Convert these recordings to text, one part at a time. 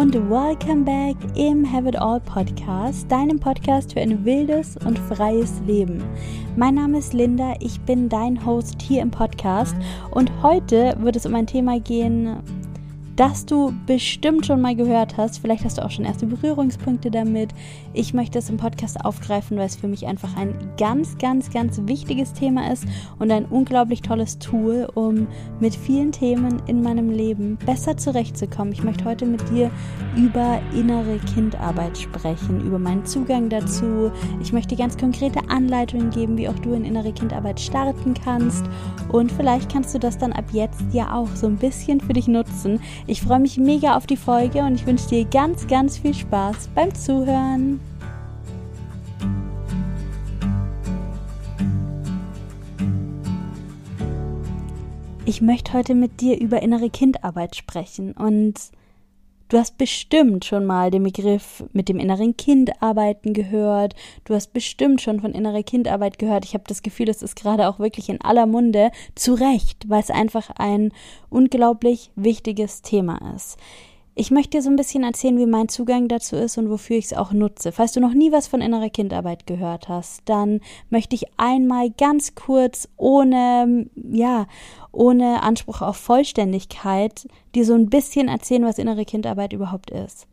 und welcome back im Have It All Podcast, deinem Podcast für ein wildes und freies Leben. Mein Name ist Linda, ich bin dein Host hier im Podcast und heute wird es um ein Thema gehen, das du bestimmt schon mal gehört hast. Vielleicht hast du auch schon erste Berührungspunkte damit. Ich möchte es im Podcast aufgreifen, weil es für mich einfach ein ganz, ganz, ganz wichtiges Thema ist und ein unglaublich tolles Tool, um mit vielen Themen in meinem Leben besser zurechtzukommen. Ich möchte heute mit dir über innere Kindarbeit sprechen, über meinen Zugang dazu. Ich möchte ganz konkrete Anleitungen geben, wie auch du in innere Kindarbeit starten kannst. Und vielleicht kannst du das dann ab jetzt ja auch so ein bisschen für dich nutzen. Ich freue mich mega auf die Folge und ich wünsche dir ganz, ganz viel Spaß beim Zuhören. Ich möchte heute mit dir über innere Kindarbeit sprechen und Du hast bestimmt schon mal den Begriff mit dem inneren Kind arbeiten gehört. Du hast bestimmt schon von innerer Kindarbeit gehört. Ich habe das Gefühl, es ist gerade auch wirklich in aller Munde. Zu Recht, weil es einfach ein unglaublich wichtiges Thema ist. Ich möchte dir so ein bisschen erzählen, wie mein Zugang dazu ist und wofür ich es auch nutze. Falls du noch nie was von innerer Kindarbeit gehört hast, dann möchte ich einmal ganz kurz ohne, ja, ohne Anspruch auf Vollständigkeit dir so ein bisschen erzählen, was innere Kindarbeit überhaupt ist.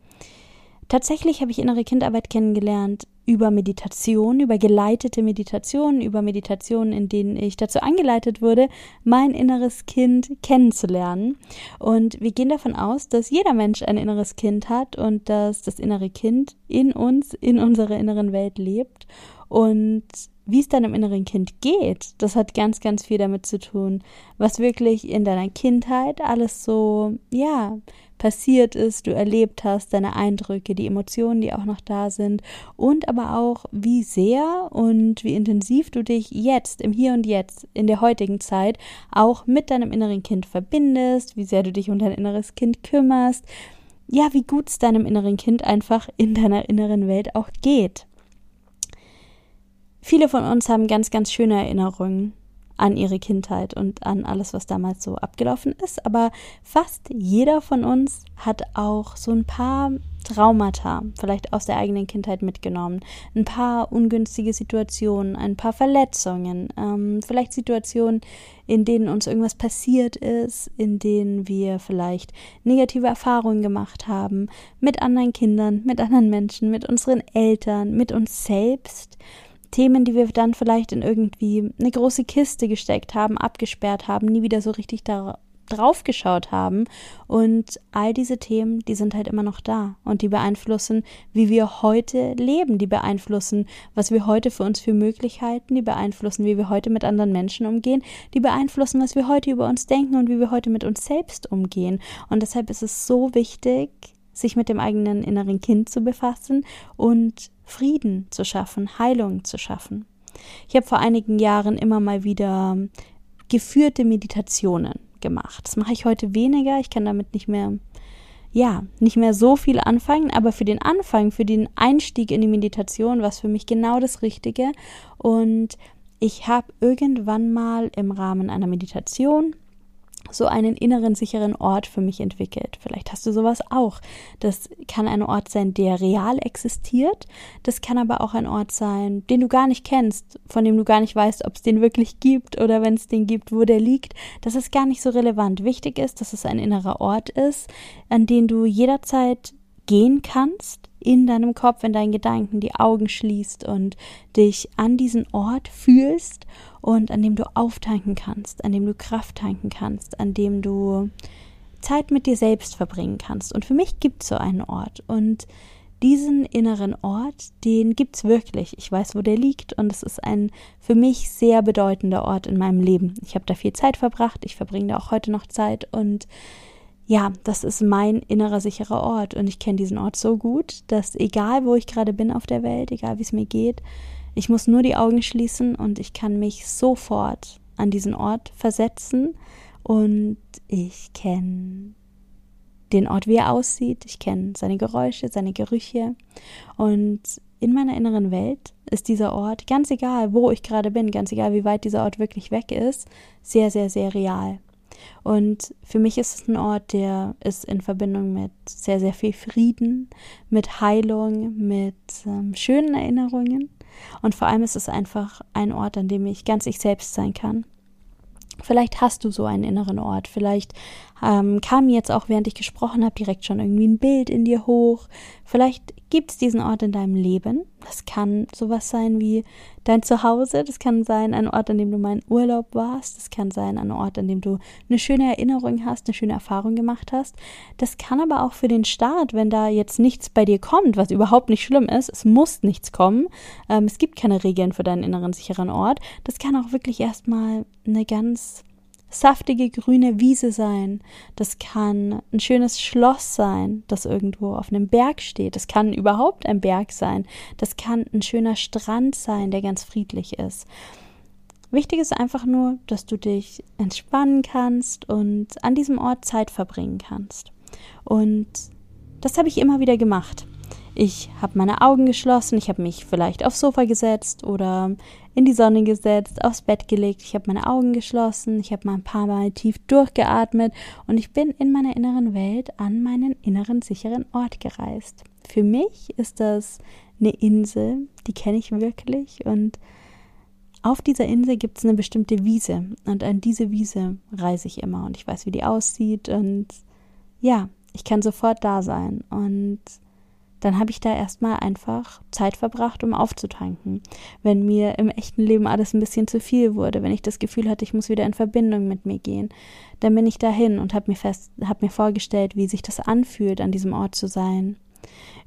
Tatsächlich habe ich innere Kindarbeit kennengelernt über Meditation, über geleitete Meditationen, über Meditationen, in denen ich dazu angeleitet wurde, mein inneres Kind kennenzulernen. Und wir gehen davon aus, dass jeder Mensch ein inneres Kind hat und dass das innere Kind in uns, in unserer inneren Welt lebt. Und wie es deinem inneren Kind geht, das hat ganz, ganz viel damit zu tun, was wirklich in deiner Kindheit alles so, ja, passiert ist, du erlebt hast, deine Eindrücke, die Emotionen, die auch noch da sind und aber auch, wie sehr und wie intensiv du dich jetzt, im Hier und Jetzt, in der heutigen Zeit, auch mit deinem inneren Kind verbindest, wie sehr du dich um dein inneres Kind kümmerst, ja, wie gut es deinem inneren Kind einfach in deiner inneren Welt auch geht. Viele von uns haben ganz, ganz schöne Erinnerungen an ihre Kindheit und an alles, was damals so abgelaufen ist. Aber fast jeder von uns hat auch so ein paar Traumata vielleicht aus der eigenen Kindheit mitgenommen. Ein paar ungünstige Situationen, ein paar Verletzungen, ähm, vielleicht Situationen, in denen uns irgendwas passiert ist, in denen wir vielleicht negative Erfahrungen gemacht haben mit anderen Kindern, mit anderen Menschen, mit unseren Eltern, mit uns selbst. Themen, die wir dann vielleicht in irgendwie eine große Kiste gesteckt haben, abgesperrt haben, nie wieder so richtig da drauf geschaut haben. Und all diese Themen, die sind halt immer noch da und die beeinflussen, wie wir heute leben, die beeinflussen, was wir heute für uns für Möglichkeiten, die beeinflussen, wie wir heute mit anderen Menschen umgehen, die beeinflussen, was wir heute über uns denken und wie wir heute mit uns selbst umgehen. Und deshalb ist es so wichtig, sich mit dem eigenen inneren Kind zu befassen und Frieden zu schaffen, Heilung zu schaffen. Ich habe vor einigen Jahren immer mal wieder geführte Meditationen gemacht. Das mache ich heute weniger. Ich kann damit nicht mehr, ja, nicht mehr so viel anfangen. Aber für den Anfang, für den Einstieg in die Meditation war es für mich genau das Richtige. Und ich habe irgendwann mal im Rahmen einer Meditation so einen inneren sicheren Ort für mich entwickelt. Vielleicht hast du sowas auch. Das kann ein Ort sein, der real existiert. Das kann aber auch ein Ort sein, den du gar nicht kennst, von dem du gar nicht weißt, ob es den wirklich gibt oder wenn es den gibt, wo der liegt. Das ist gar nicht so relevant. Wichtig ist, dass es ein innerer Ort ist, an den du jederzeit gehen kannst, in deinem Kopf, in deinen Gedanken die Augen schließt und dich an diesen Ort fühlst und an dem du auftanken kannst, an dem du Kraft tanken kannst, an dem du Zeit mit dir selbst verbringen kannst. Und für mich gibt es so einen Ort und diesen inneren Ort, den gibt es wirklich. Ich weiß, wo der liegt und es ist ein für mich sehr bedeutender Ort in meinem Leben. Ich habe da viel Zeit verbracht, ich verbringe da auch heute noch Zeit und ja, das ist mein innerer sicherer Ort und ich kenne diesen Ort so gut, dass egal wo ich gerade bin auf der Welt, egal wie es mir geht, ich muss nur die Augen schließen und ich kann mich sofort an diesen Ort versetzen und ich kenne den Ort, wie er aussieht, ich kenne seine Geräusche, seine Gerüche und in meiner inneren Welt ist dieser Ort, ganz egal, wo ich gerade bin, ganz egal, wie weit dieser Ort wirklich weg ist, sehr, sehr, sehr real. Und für mich ist es ein Ort, der ist in Verbindung mit sehr, sehr viel Frieden, mit Heilung, mit ähm, schönen Erinnerungen. Und vor allem ist es einfach ein Ort, an dem ich ganz ich selbst sein kann. Vielleicht hast du so einen inneren Ort. Vielleicht ähm, kam jetzt auch, während ich gesprochen habe, direkt schon irgendwie ein Bild in dir hoch. Vielleicht gibt es diesen Ort in deinem Leben. Das kann sowas sein wie dein Zuhause. Das kann sein ein Ort, an dem du mal in Urlaub warst. Das kann sein ein Ort, an dem du eine schöne Erinnerung hast, eine schöne Erfahrung gemacht hast. Das kann aber auch für den Start, wenn da jetzt nichts bei dir kommt, was überhaupt nicht schlimm ist. Es muss nichts kommen. Ähm, es gibt keine Regeln für deinen inneren sicheren Ort. Das kann auch wirklich erstmal eine ganz saftige grüne Wiese sein. Das kann ein schönes Schloss sein, das irgendwo auf einem Berg steht. Das kann überhaupt ein Berg sein. Das kann ein schöner Strand sein, der ganz friedlich ist. Wichtig ist einfach nur, dass du dich entspannen kannst und an diesem Ort Zeit verbringen kannst. Und das habe ich immer wieder gemacht. Ich habe meine Augen geschlossen, ich habe mich vielleicht aufs Sofa gesetzt oder in die Sonne gesetzt, aufs Bett gelegt, ich habe meine Augen geschlossen, ich habe mal ein paar Mal tief durchgeatmet. Und ich bin in meiner inneren Welt an meinen inneren sicheren Ort gereist. Für mich ist das eine Insel, die kenne ich wirklich. Und auf dieser Insel gibt es eine bestimmte Wiese. Und an diese Wiese reise ich immer. Und ich weiß, wie die aussieht. Und ja, ich kann sofort da sein. Und dann habe ich da erstmal einfach Zeit verbracht, um aufzutanken. Wenn mir im echten Leben alles ein bisschen zu viel wurde, wenn ich das Gefühl hatte, ich muss wieder in Verbindung mit mir gehen, dann bin ich dahin und habe mir fest, habe mir vorgestellt, wie sich das anfühlt, an diesem Ort zu sein.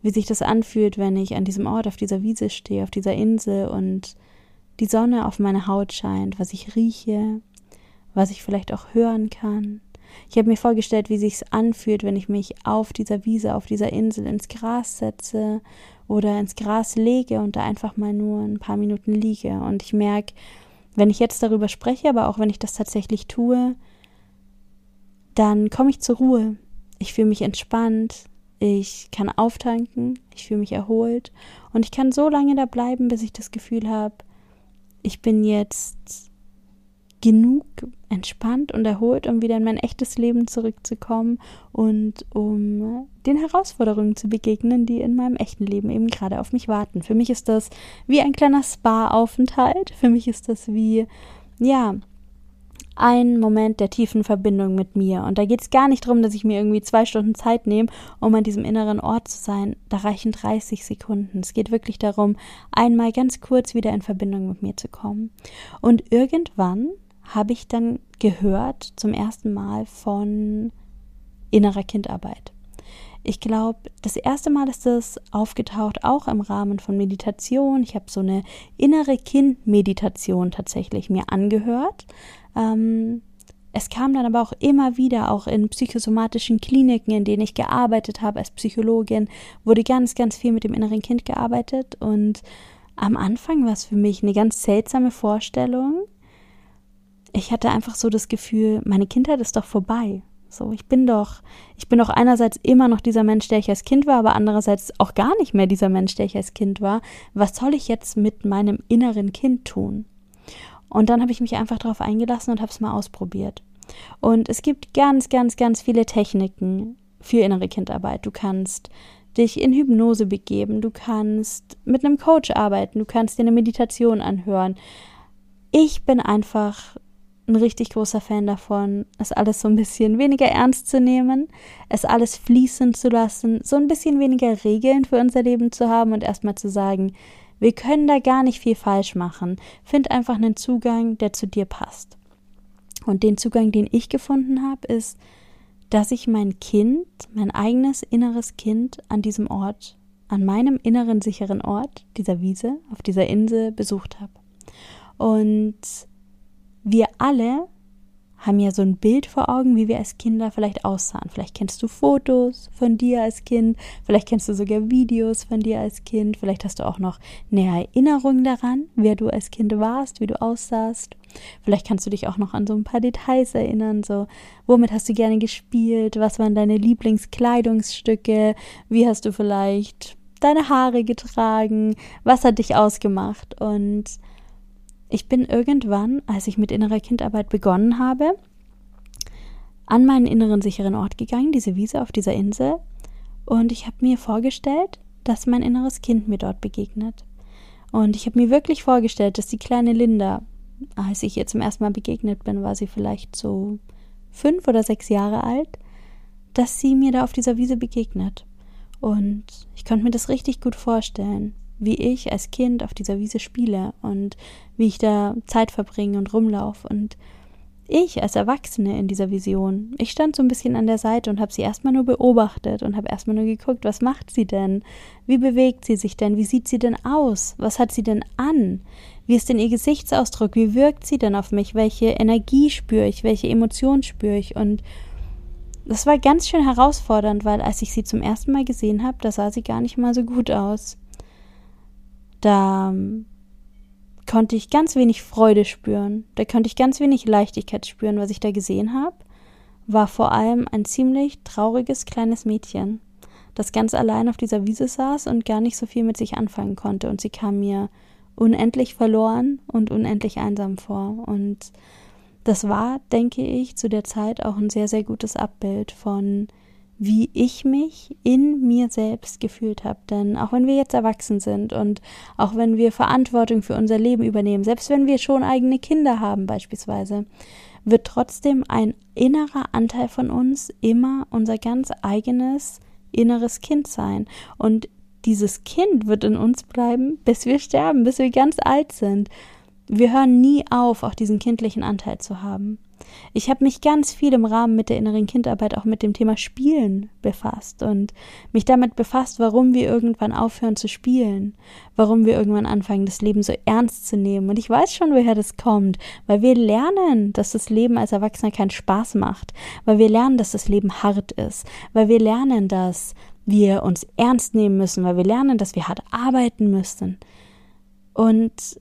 Wie sich das anfühlt, wenn ich an diesem Ort, auf dieser Wiese stehe, auf dieser Insel und die Sonne auf meine Haut scheint, was ich rieche, was ich vielleicht auch hören kann ich habe mir vorgestellt, wie sich's anfühlt, wenn ich mich auf dieser Wiese, auf dieser Insel ins Gras setze oder ins Gras lege und da einfach mal nur ein paar Minuten liege. Und ich merke, wenn ich jetzt darüber spreche, aber auch wenn ich das tatsächlich tue, dann komme ich zur Ruhe. Ich fühle mich entspannt, ich kann auftanken, ich fühle mich erholt und ich kann so lange da bleiben, bis ich das Gefühl habe, ich bin jetzt genug entspannt und erholt, um wieder in mein echtes Leben zurückzukommen und um den Herausforderungen zu begegnen, die in meinem echten Leben eben gerade auf mich warten. Für mich ist das wie ein kleiner Spa-Aufenthalt. Für mich ist das wie, ja, ein Moment der tiefen Verbindung mit mir. Und da geht es gar nicht darum, dass ich mir irgendwie zwei Stunden Zeit nehme, um an diesem inneren Ort zu sein. Da reichen 30 Sekunden. Es geht wirklich darum, einmal ganz kurz wieder in Verbindung mit mir zu kommen. Und irgendwann habe ich dann gehört zum ersten Mal von innerer Kindarbeit. Ich glaube, das erste Mal ist das aufgetaucht, auch im Rahmen von Meditation. Ich habe so eine innere Kind-Meditation tatsächlich mir angehört. Ähm, es kam dann aber auch immer wieder, auch in psychosomatischen Kliniken, in denen ich gearbeitet habe als Psychologin, wurde ganz, ganz viel mit dem inneren Kind gearbeitet. Und am Anfang war es für mich eine ganz seltsame Vorstellung, ich hatte einfach so das Gefühl, meine Kindheit ist doch vorbei. So, ich bin doch, ich bin doch einerseits immer noch dieser Mensch, der ich als Kind war, aber andererseits auch gar nicht mehr dieser Mensch, der ich als Kind war. Was soll ich jetzt mit meinem inneren Kind tun? Und dann habe ich mich einfach darauf eingelassen und habe es mal ausprobiert. Und es gibt ganz, ganz, ganz viele Techniken für innere Kindarbeit. Du kannst dich in Hypnose begeben, du kannst mit einem Coach arbeiten, du kannst dir eine Meditation anhören. Ich bin einfach ein richtig großer Fan davon, es alles so ein bisschen weniger ernst zu nehmen, es alles fließen zu lassen, so ein bisschen weniger Regeln für unser Leben zu haben und erstmal zu sagen, wir können da gar nicht viel falsch machen. Find einfach einen Zugang, der zu dir passt. Und den Zugang, den ich gefunden habe, ist, dass ich mein Kind, mein eigenes inneres Kind an diesem Ort, an meinem inneren sicheren Ort, dieser Wiese, auf dieser Insel besucht habe. Und wir alle haben ja so ein Bild vor Augen, wie wir als Kinder vielleicht aussahen. Vielleicht kennst du Fotos von dir als Kind, vielleicht kennst du sogar Videos von dir als Kind, vielleicht hast du auch noch eine Erinnerung daran, wer du als Kind warst, wie du aussahst. Vielleicht kannst du dich auch noch an so ein paar Details erinnern, so womit hast du gerne gespielt, was waren deine Lieblingskleidungsstücke, wie hast du vielleicht deine Haare getragen, was hat dich ausgemacht und ich bin irgendwann, als ich mit innerer Kindarbeit begonnen habe, an meinen inneren sicheren Ort gegangen, diese Wiese auf dieser Insel, und ich habe mir vorgestellt, dass mein inneres Kind mir dort begegnet. Und ich habe mir wirklich vorgestellt, dass die kleine Linda, als ich ihr zum ersten Mal begegnet bin, war sie vielleicht so fünf oder sechs Jahre alt, dass sie mir da auf dieser Wiese begegnet. Und ich konnte mir das richtig gut vorstellen, wie ich als Kind auf dieser Wiese spiele und wie ich da Zeit verbringe und rumlaufe und ich als Erwachsene in dieser Vision, ich stand so ein bisschen an der Seite und habe sie erstmal nur beobachtet und habe erstmal nur geguckt, was macht sie denn? Wie bewegt sie sich denn? Wie sieht sie denn aus? Was hat sie denn an? Wie ist denn ihr Gesichtsausdruck? Wie wirkt sie denn auf mich? Welche Energie spüre ich? Welche Emotion spüre ich? Und das war ganz schön herausfordernd, weil als ich sie zum ersten Mal gesehen habe, da sah sie gar nicht mal so gut aus. Da konnte ich ganz wenig Freude spüren. Da konnte ich ganz wenig Leichtigkeit spüren. Was ich da gesehen habe, war vor allem ein ziemlich trauriges kleines Mädchen, das ganz allein auf dieser Wiese saß und gar nicht so viel mit sich anfangen konnte. Und sie kam mir unendlich verloren und unendlich einsam vor. Und das war, denke ich, zu der Zeit auch ein sehr, sehr gutes Abbild von wie ich mich in mir selbst gefühlt habe. Denn auch wenn wir jetzt erwachsen sind und auch wenn wir Verantwortung für unser Leben übernehmen, selbst wenn wir schon eigene Kinder haben beispielsweise, wird trotzdem ein innerer Anteil von uns immer unser ganz eigenes inneres Kind sein. Und dieses Kind wird in uns bleiben, bis wir sterben, bis wir ganz alt sind. Wir hören nie auf, auch diesen kindlichen Anteil zu haben. Ich habe mich ganz viel im Rahmen mit der inneren Kindarbeit auch mit dem Thema Spielen befasst und mich damit befasst, warum wir irgendwann aufhören zu spielen, warum wir irgendwann anfangen, das Leben so ernst zu nehmen. Und ich weiß schon, woher das kommt, weil wir lernen, dass das Leben als Erwachsener keinen Spaß macht, weil wir lernen, dass das Leben hart ist, weil wir lernen, dass wir uns ernst nehmen müssen, weil wir lernen, dass wir hart arbeiten müssen. Und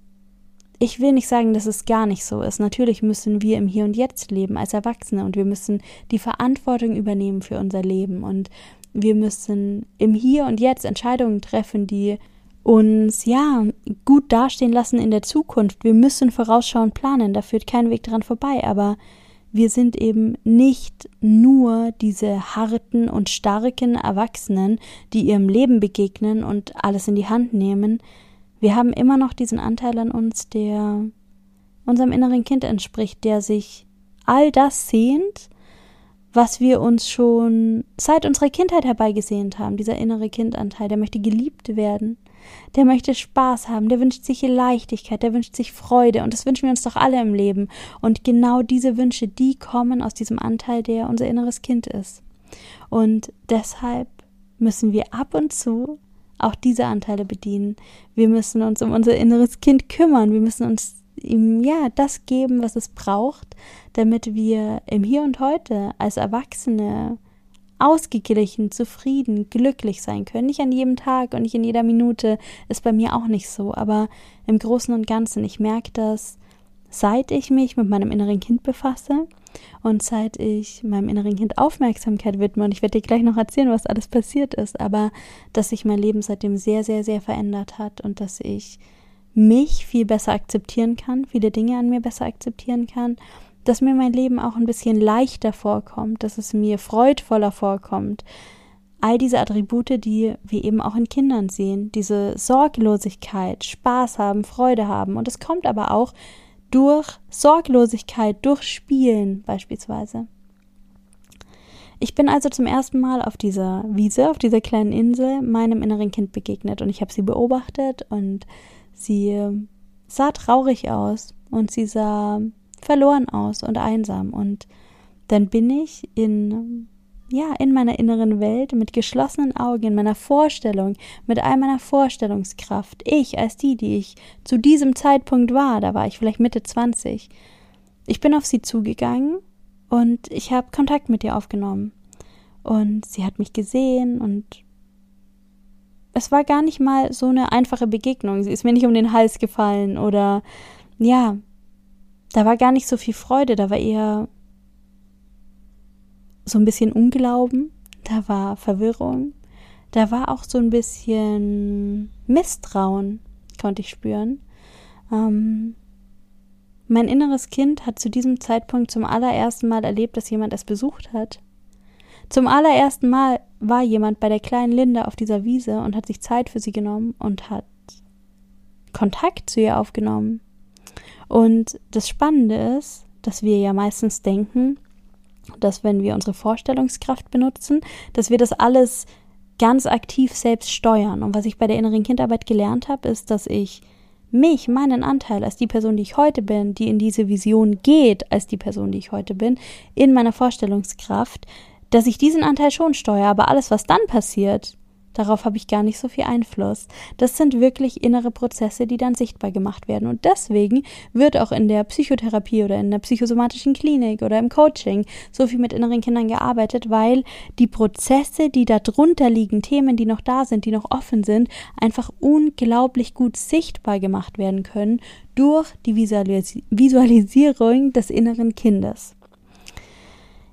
ich will nicht sagen, dass es gar nicht so ist. Natürlich müssen wir im Hier und Jetzt leben als Erwachsene und wir müssen die Verantwortung übernehmen für unser Leben und wir müssen im Hier und Jetzt Entscheidungen treffen, die uns ja gut dastehen lassen in der Zukunft. Wir müssen vorausschauend planen, da führt kein Weg dran vorbei, aber wir sind eben nicht nur diese harten und starken Erwachsenen, die ihrem Leben begegnen und alles in die Hand nehmen, wir haben immer noch diesen Anteil an uns, der unserem inneren Kind entspricht, der sich all das sehnt, was wir uns schon seit unserer Kindheit herbeigesehnt haben. Dieser innere Kindanteil, der möchte geliebt werden, der möchte Spaß haben, der wünscht sich Leichtigkeit, der wünscht sich Freude und das wünschen wir uns doch alle im Leben. Und genau diese Wünsche, die kommen aus diesem Anteil, der unser inneres Kind ist. Und deshalb müssen wir ab und zu auch diese Anteile bedienen. Wir müssen uns um unser inneres Kind kümmern. Wir müssen uns ihm ja das geben, was es braucht, damit wir im Hier und Heute als Erwachsene ausgeglichen, zufrieden, glücklich sein können. Nicht an jedem Tag und nicht in jeder Minute ist bei mir auch nicht so, aber im Großen und Ganzen, ich merke das, seit ich mich mit meinem inneren Kind befasse, und seit ich meinem inneren Kind Aufmerksamkeit widme, und ich werde dir gleich noch erzählen, was alles passiert ist, aber dass sich mein Leben seitdem sehr, sehr, sehr verändert hat und dass ich mich viel besser akzeptieren kann, viele Dinge an mir besser akzeptieren kann, dass mir mein Leben auch ein bisschen leichter vorkommt, dass es mir freudvoller vorkommt. All diese Attribute, die wir eben auch in Kindern sehen, diese Sorglosigkeit, Spaß haben, Freude haben. Und es kommt aber auch durch Sorglosigkeit, durch Spielen beispielsweise. Ich bin also zum ersten Mal auf dieser Wiese, auf dieser kleinen Insel, meinem inneren Kind begegnet und ich habe sie beobachtet und sie sah traurig aus und sie sah verloren aus und einsam und dann bin ich in ja, in meiner inneren Welt, mit geschlossenen Augen, in meiner Vorstellung, mit all meiner Vorstellungskraft, ich als die, die ich zu diesem Zeitpunkt war, da war ich vielleicht Mitte 20, ich bin auf sie zugegangen und ich habe Kontakt mit ihr aufgenommen. Und sie hat mich gesehen und es war gar nicht mal so eine einfache Begegnung. Sie ist mir nicht um den Hals gefallen oder ja, da war gar nicht so viel Freude, da war eher so ein bisschen Unglauben, da war Verwirrung, da war auch so ein bisschen Misstrauen, konnte ich spüren. Ähm, Mein inneres Kind hat zu diesem Zeitpunkt zum allerersten Mal erlebt, dass jemand es besucht hat. Zum allerersten Mal war jemand bei der kleinen Linda auf dieser Wiese und hat sich Zeit für sie genommen und hat Kontakt zu ihr aufgenommen. Und das Spannende ist, dass wir ja meistens denken, dass wenn wir unsere Vorstellungskraft benutzen, dass wir das alles ganz aktiv selbst steuern. Und was ich bei der inneren Kindarbeit gelernt habe, ist, dass ich mich, meinen Anteil als die Person, die ich heute bin, die in diese Vision geht, als die Person, die ich heute bin, in meiner Vorstellungskraft, dass ich diesen Anteil schon steuere, aber alles, was dann passiert, Darauf habe ich gar nicht so viel Einfluss. Das sind wirklich innere Prozesse, die dann sichtbar gemacht werden. Und deswegen wird auch in der Psychotherapie oder in der psychosomatischen Klinik oder im Coaching so viel mit inneren Kindern gearbeitet, weil die Prozesse, die da drunter liegen, Themen, die noch da sind, die noch offen sind, einfach unglaublich gut sichtbar gemacht werden können durch die Visualis Visualisierung des inneren Kindes.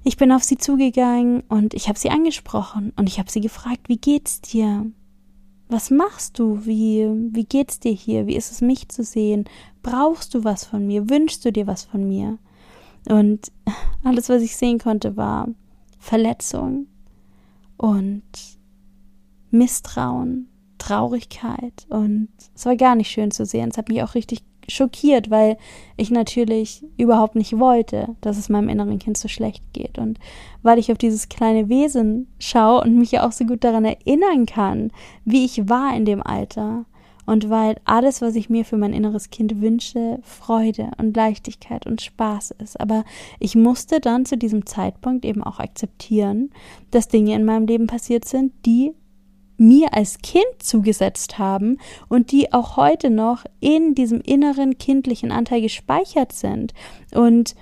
Ich bin auf sie zugegangen und ich habe sie angesprochen und ich habe sie gefragt, wie geht's dir? Was machst du? Wie, wie geht's dir hier? Wie ist es, mich zu sehen? Brauchst du was von mir? Wünschst du dir was von mir? Und alles, was ich sehen konnte, war Verletzung und Misstrauen, Traurigkeit. Und es war gar nicht schön zu sehen. Es hat mich auch richtig schockiert, weil ich natürlich überhaupt nicht wollte, dass es meinem inneren Kind so schlecht geht. Und weil ich auf dieses kleine Wesen schaue und mich ja auch so gut daran erinnern kann, wie ich war in dem Alter. Und weil alles, was ich mir für mein inneres Kind wünsche, Freude und Leichtigkeit und Spaß ist. Aber ich musste dann zu diesem Zeitpunkt eben auch akzeptieren, dass Dinge in meinem Leben passiert sind, die mir als Kind zugesetzt haben und die auch heute noch in diesem inneren kindlichen Anteil gespeichert sind und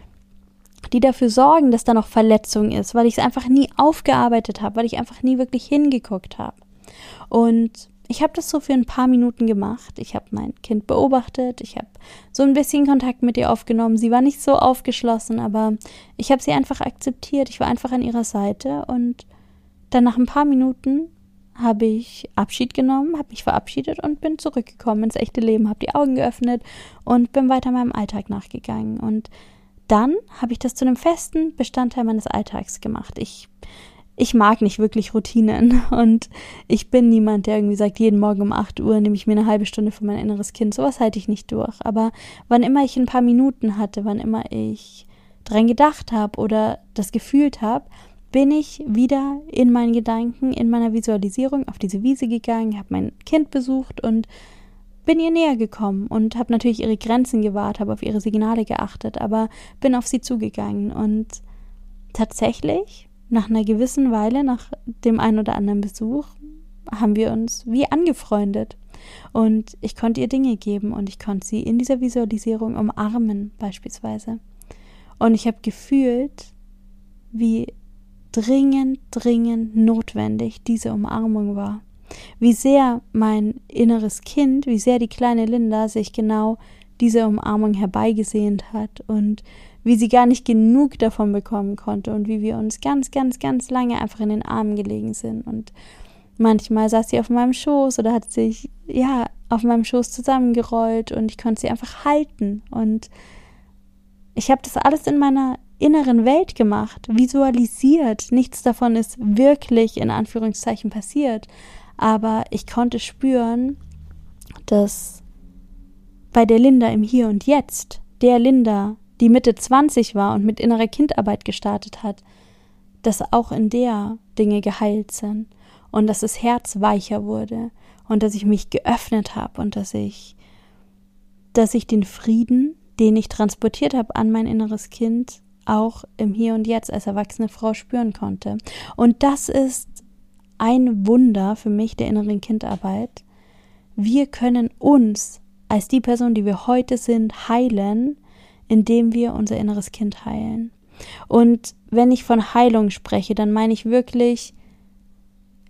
die dafür sorgen, dass da noch Verletzung ist, weil ich es einfach nie aufgearbeitet habe, weil ich einfach nie wirklich hingeguckt habe. Und ich habe das so für ein paar Minuten gemacht. Ich habe mein Kind beobachtet, ich habe so ein bisschen Kontakt mit ihr aufgenommen. Sie war nicht so aufgeschlossen, aber ich habe sie einfach akzeptiert. Ich war einfach an ihrer Seite und dann nach ein paar Minuten habe ich Abschied genommen, habe mich verabschiedet und bin zurückgekommen ins echte Leben, habe die Augen geöffnet und bin weiter meinem Alltag nachgegangen. Und dann habe ich das zu einem festen Bestandteil meines Alltags gemacht. Ich, ich mag nicht wirklich Routinen und ich bin niemand, der irgendwie sagt, jeden Morgen um 8 Uhr nehme ich mir eine halbe Stunde für mein inneres Kind. Sowas halte ich nicht durch. Aber wann immer ich ein paar Minuten hatte, wann immer ich dran gedacht habe oder das gefühlt habe, bin ich wieder in meinen Gedanken, in meiner Visualisierung auf diese Wiese gegangen, habe mein Kind besucht und bin ihr näher gekommen und habe natürlich ihre Grenzen gewahrt, habe auf ihre Signale geachtet, aber bin auf sie zugegangen und tatsächlich nach einer gewissen Weile, nach dem einen oder anderen Besuch, haben wir uns wie angefreundet. Und ich konnte ihr Dinge geben und ich konnte sie in dieser Visualisierung umarmen, beispielsweise. Und ich habe gefühlt, wie dringend, dringend notwendig diese Umarmung war. Wie sehr mein inneres Kind, wie sehr die kleine Linda sich genau diese Umarmung herbeigesehnt hat und wie sie gar nicht genug davon bekommen konnte und wie wir uns ganz, ganz, ganz lange einfach in den Armen gelegen sind. Und manchmal saß sie auf meinem Schoß oder hat sich, ja, auf meinem Schoß zusammengerollt und ich konnte sie einfach halten. Und ich habe das alles in meiner inneren Welt gemacht, visualisiert. Nichts davon ist wirklich in Anführungszeichen passiert. Aber ich konnte spüren, dass bei der Linda im Hier und Jetzt, der Linda, die Mitte 20 war und mit innerer Kindarbeit gestartet hat, dass auch in der Dinge geheilt sind und dass das Herz weicher wurde und dass ich mich geöffnet habe und dass ich, dass ich den Frieden, den ich transportiert habe an mein inneres Kind, auch im Hier und Jetzt als erwachsene Frau spüren konnte. Und das ist ein Wunder für mich der inneren Kindarbeit. Wir können uns als die Person, die wir heute sind, heilen, indem wir unser inneres Kind heilen. Und wenn ich von Heilung spreche, dann meine ich wirklich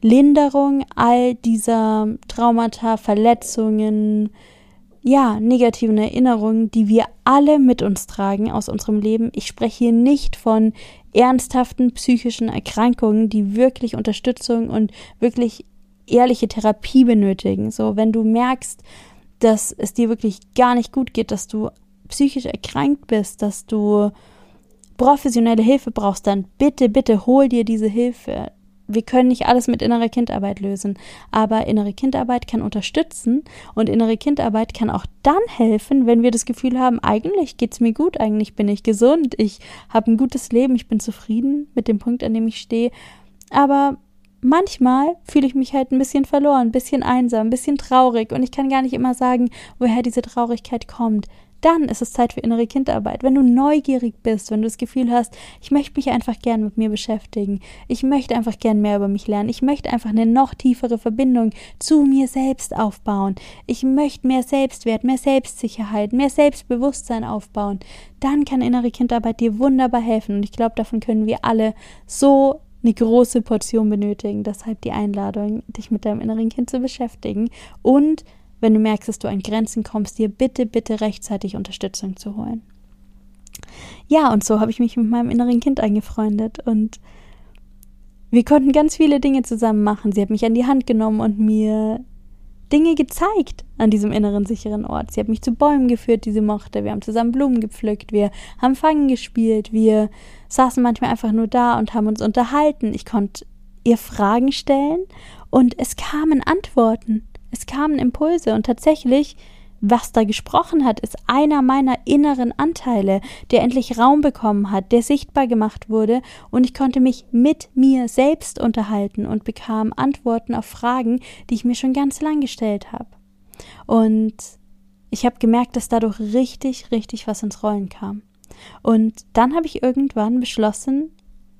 Linderung all dieser Traumata, Verletzungen, ja, negativen Erinnerungen, die wir alle mit uns tragen aus unserem Leben. Ich spreche hier nicht von ernsthaften psychischen Erkrankungen, die wirklich Unterstützung und wirklich ehrliche Therapie benötigen. So, wenn du merkst, dass es dir wirklich gar nicht gut geht, dass du psychisch erkrankt bist, dass du professionelle Hilfe brauchst, dann bitte, bitte hol dir diese Hilfe. Wir können nicht alles mit innerer Kindarbeit lösen, aber innere Kindarbeit kann unterstützen und innere Kindarbeit kann auch dann helfen, wenn wir das Gefühl haben, eigentlich geht's mir gut, eigentlich bin ich gesund, ich habe ein gutes Leben, ich bin zufrieden mit dem Punkt, an dem ich stehe, aber manchmal fühle ich mich halt ein bisschen verloren, ein bisschen einsam, ein bisschen traurig und ich kann gar nicht immer sagen, woher diese Traurigkeit kommt dann ist es Zeit für innere Kindarbeit. Wenn du neugierig bist, wenn du das Gefühl hast, ich möchte mich einfach gern mit mir beschäftigen, ich möchte einfach gern mehr über mich lernen, ich möchte einfach eine noch tiefere Verbindung zu mir selbst aufbauen, ich möchte mehr Selbstwert, mehr Selbstsicherheit, mehr Selbstbewusstsein aufbauen, dann kann innere Kindarbeit dir wunderbar helfen. Und ich glaube, davon können wir alle so eine große Portion benötigen. Deshalb die Einladung, dich mit deinem inneren Kind zu beschäftigen und wenn du merkst, dass du an Grenzen kommst, dir bitte, bitte rechtzeitig Unterstützung zu holen. Ja, und so habe ich mich mit meinem inneren Kind eingefreundet und wir konnten ganz viele Dinge zusammen machen. Sie hat mich an die Hand genommen und mir Dinge gezeigt an diesem inneren sicheren Ort. Sie hat mich zu Bäumen geführt, die sie mochte. Wir haben zusammen Blumen gepflückt. Wir haben Fangen gespielt. Wir saßen manchmal einfach nur da und haben uns unterhalten. Ich konnte ihr Fragen stellen und es kamen Antworten. Es kamen Impulse und tatsächlich, was da gesprochen hat, ist einer meiner inneren Anteile, der endlich Raum bekommen hat, der sichtbar gemacht wurde und ich konnte mich mit mir selbst unterhalten und bekam Antworten auf Fragen, die ich mir schon ganz lang gestellt habe. Und ich habe gemerkt, dass dadurch richtig, richtig was ins Rollen kam. Und dann habe ich irgendwann beschlossen,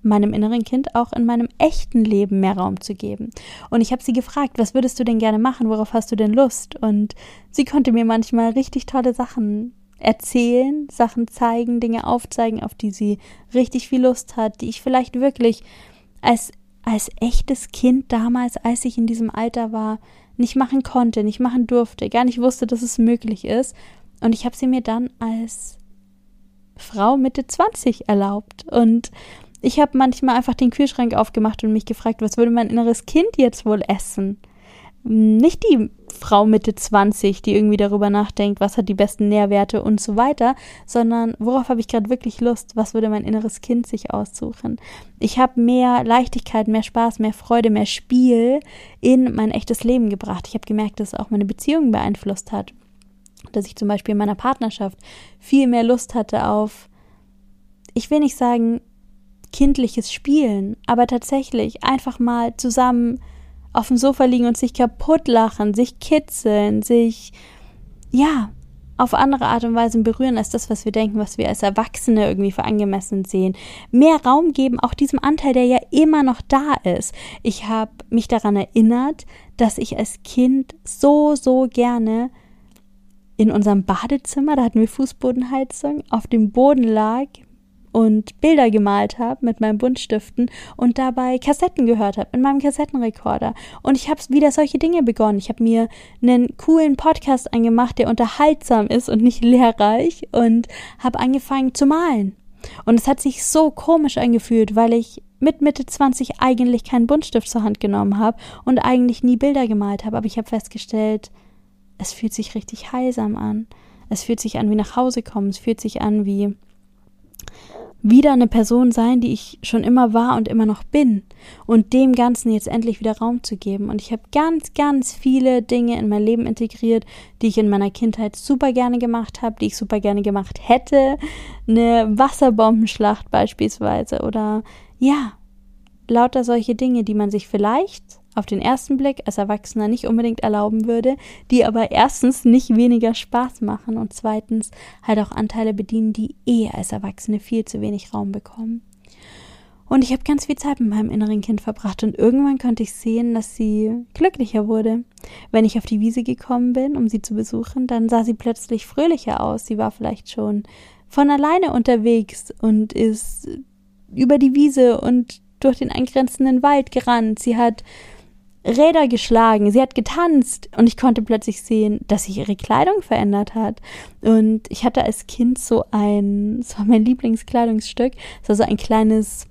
meinem inneren Kind auch in meinem echten Leben mehr Raum zu geben. Und ich habe sie gefragt, was würdest du denn gerne machen, worauf hast du denn Lust? Und sie konnte mir manchmal richtig tolle Sachen erzählen, Sachen zeigen, Dinge aufzeigen, auf die sie richtig viel Lust hat, die ich vielleicht wirklich als als echtes Kind damals, als ich in diesem Alter war, nicht machen konnte, nicht machen durfte, gar nicht wusste, dass es möglich ist. Und ich habe sie mir dann als Frau Mitte 20 erlaubt. Und ich habe manchmal einfach den Kühlschrank aufgemacht und mich gefragt, was würde mein inneres Kind jetzt wohl essen? Nicht die Frau Mitte 20, die irgendwie darüber nachdenkt, was hat die besten Nährwerte und so weiter, sondern worauf habe ich gerade wirklich Lust? Was würde mein inneres Kind sich aussuchen? Ich habe mehr Leichtigkeit, mehr Spaß, mehr Freude, mehr Spiel in mein echtes Leben gebracht. Ich habe gemerkt, dass es auch meine Beziehung beeinflusst hat. Dass ich zum Beispiel in meiner Partnerschaft viel mehr Lust hatte auf, ich will nicht sagen, kindliches Spielen, aber tatsächlich einfach mal zusammen auf dem Sofa liegen und sich kaputt lachen, sich kitzeln, sich, ja, auf andere Art und Weise berühren als das, was wir denken, was wir als Erwachsene irgendwie für angemessen sehen. Mehr Raum geben, auch diesem Anteil, der ja immer noch da ist. Ich habe mich daran erinnert, dass ich als Kind so, so gerne in unserem Badezimmer, da hatten wir Fußbodenheizung, auf dem Boden lag und Bilder gemalt habe mit meinen Buntstiften und dabei Kassetten gehört habe in meinem Kassettenrekorder. Und ich habe wieder solche Dinge begonnen. Ich habe mir einen coolen Podcast angemacht, der unterhaltsam ist und nicht lehrreich und habe angefangen zu malen. Und es hat sich so komisch angefühlt, weil ich mit Mitte 20 eigentlich keinen Buntstift zur Hand genommen habe und eigentlich nie Bilder gemalt habe. Aber ich habe festgestellt, es fühlt sich richtig heilsam an. Es fühlt sich an wie nach Hause kommen. Es fühlt sich an wie wieder eine Person sein, die ich schon immer war und immer noch bin und dem Ganzen jetzt endlich wieder Raum zu geben. Und ich habe ganz, ganz viele Dinge in mein Leben integriert, die ich in meiner Kindheit super gerne gemacht habe, die ich super gerne gemacht hätte. Eine Wasserbombenschlacht beispielsweise oder ja, lauter solche Dinge, die man sich vielleicht auf den ersten Blick als Erwachsener nicht unbedingt erlauben würde, die aber erstens nicht weniger Spaß machen und zweitens halt auch Anteile bedienen, die eh als Erwachsene viel zu wenig Raum bekommen. Und ich habe ganz viel Zeit mit meinem inneren Kind verbracht und irgendwann konnte ich sehen, dass sie glücklicher wurde. Wenn ich auf die Wiese gekommen bin, um sie zu besuchen, dann sah sie plötzlich fröhlicher aus. Sie war vielleicht schon von alleine unterwegs und ist über die Wiese und durch den angrenzenden Wald gerannt. Sie hat Räder geschlagen, sie hat getanzt und ich konnte plötzlich sehen, dass sich ihre Kleidung verändert hat. Und ich hatte als Kind so ein, das war mein Lieblingskleidungsstück, das war so ein kleines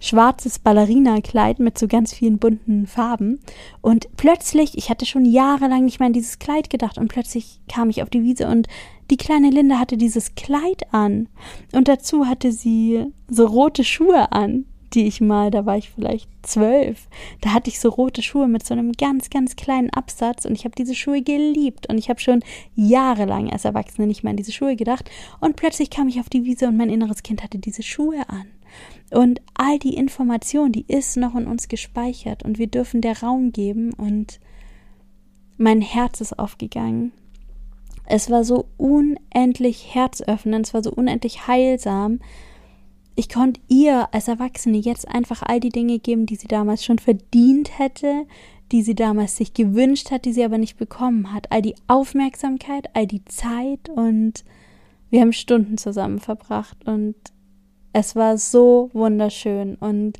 schwarzes Ballerina-Kleid mit so ganz vielen bunten Farben. Und plötzlich, ich hatte schon jahrelang nicht mehr an dieses Kleid gedacht und plötzlich kam ich auf die Wiese und Die kleine Linda hatte dieses Kleid an und dazu hatte sie so rote Schuhe an, die ich mal, da war ich vielleicht zwölf, da hatte ich so rote Schuhe mit so einem ganz, ganz kleinen Absatz und ich habe diese Schuhe geliebt und ich habe schon jahrelang als Erwachsene nicht mehr an diese Schuhe gedacht und plötzlich kam ich auf die Wiese und mein inneres Kind hatte diese Schuhe an. Und all die Information, die ist noch in uns gespeichert und wir dürfen der Raum geben und mein Herz ist aufgegangen. Es war so unendlich herzöffnend, es war so unendlich heilsam, ich konnte ihr als Erwachsene jetzt einfach all die Dinge geben, die sie damals schon verdient hätte, die sie damals sich gewünscht hat, die sie aber nicht bekommen hat. All die Aufmerksamkeit, all die Zeit und wir haben Stunden zusammen verbracht und es war so wunderschön und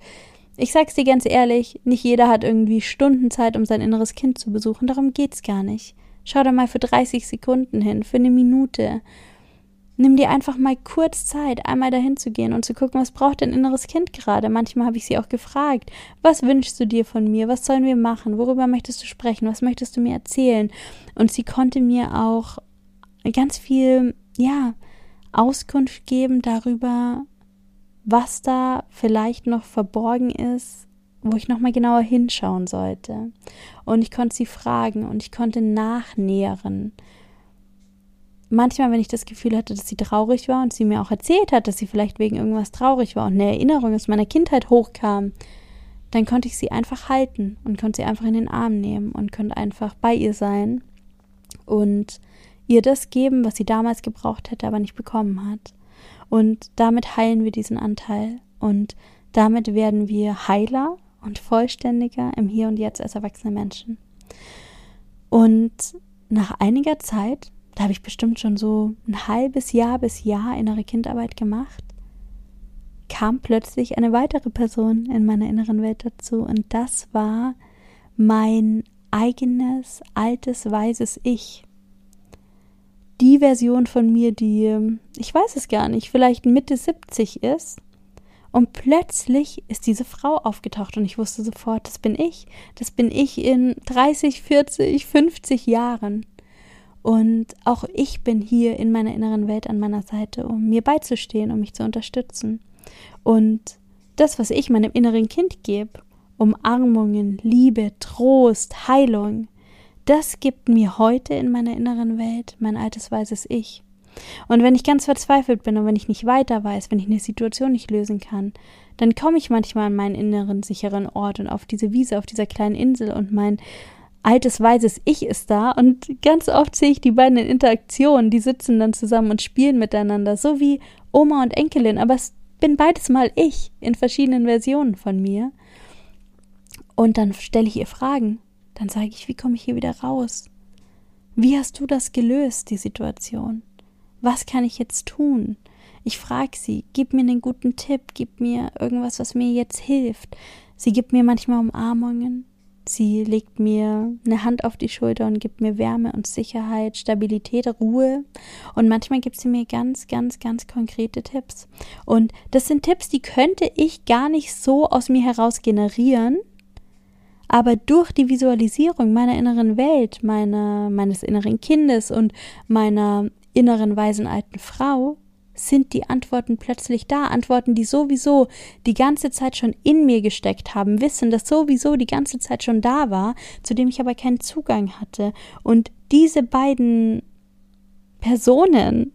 ich sag's dir ganz ehrlich, nicht jeder hat irgendwie Stunden Zeit, um sein inneres Kind zu besuchen, darum geht's gar nicht. Schau da mal für 30 Sekunden hin, für eine Minute Nimm dir einfach mal kurz Zeit, einmal dahin zu gehen und zu gucken, was braucht dein inneres Kind gerade. Manchmal habe ich sie auch gefragt, was wünschst du dir von mir? Was sollen wir machen? Worüber möchtest du sprechen? Was möchtest du mir erzählen? Und sie konnte mir auch ganz viel, ja, Auskunft geben darüber, was da vielleicht noch verborgen ist, wo ich nochmal genauer hinschauen sollte. Und ich konnte sie fragen und ich konnte nachnähren manchmal, wenn ich das Gefühl hatte, dass sie traurig war und sie mir auch erzählt hat, dass sie vielleicht wegen irgendwas traurig war und eine Erinnerung aus meiner Kindheit hochkam, dann konnte ich sie einfach halten und konnte sie einfach in den Arm nehmen und konnte einfach bei ihr sein und ihr das geben, was sie damals gebraucht hätte, aber nicht bekommen hat. Und damit heilen wir diesen Anteil und damit werden wir heiler und vollständiger im Hier und Jetzt als erwachsene Menschen. Und nach einiger Zeit da habe ich bestimmt schon so ein halbes Jahr bis Jahr innere Kindarbeit gemacht, kam plötzlich eine weitere Person in meiner inneren Welt dazu und das war mein eigenes, altes, weises Ich. Die Version von mir, die, ich weiß es gar nicht, vielleicht Mitte 70 ist. Und plötzlich ist diese Frau aufgetaucht und ich wusste sofort, das bin ich. Das bin ich in 30, 40, 50 Jahren. Und auch ich bin hier in meiner inneren Welt an meiner Seite, um mir beizustehen, um mich zu unterstützen. Und das, was ich meinem inneren Kind gebe, Umarmungen, Liebe, Trost, Heilung, das gibt mir heute in meiner inneren Welt mein altes weißes Ich. Und wenn ich ganz verzweifelt bin und wenn ich nicht weiter weiß, wenn ich eine Situation nicht lösen kann, dann komme ich manchmal an meinen inneren sicheren Ort und auf diese Wiese, auf dieser kleinen Insel und mein altes weißes Ich ist da und ganz oft sehe ich die beiden in Interaktion, die sitzen dann zusammen und spielen miteinander, so wie Oma und Enkelin, aber es bin beides mal ich in verschiedenen Versionen von mir. Und dann stelle ich ihr Fragen. Dann sage ich, wie komme ich hier wieder raus? Wie hast du das gelöst, die Situation? Was kann ich jetzt tun? Ich frage sie, gib mir einen guten Tipp, gib mir irgendwas, was mir jetzt hilft. Sie gibt mir manchmal Umarmungen, Sie legt mir eine Hand auf die Schulter und gibt mir Wärme und Sicherheit, Stabilität, Ruhe. Und manchmal gibt sie mir ganz, ganz, ganz konkrete Tipps. Und das sind Tipps, die könnte ich gar nicht so aus mir heraus generieren. Aber durch die Visualisierung meiner inneren Welt, meiner, meines inneren Kindes und meiner inneren weisen alten Frau sind die Antworten plötzlich da, Antworten, die sowieso die ganze Zeit schon in mir gesteckt haben, Wissen, das sowieso die ganze Zeit schon da war, zu dem ich aber keinen Zugang hatte. Und diese beiden Personen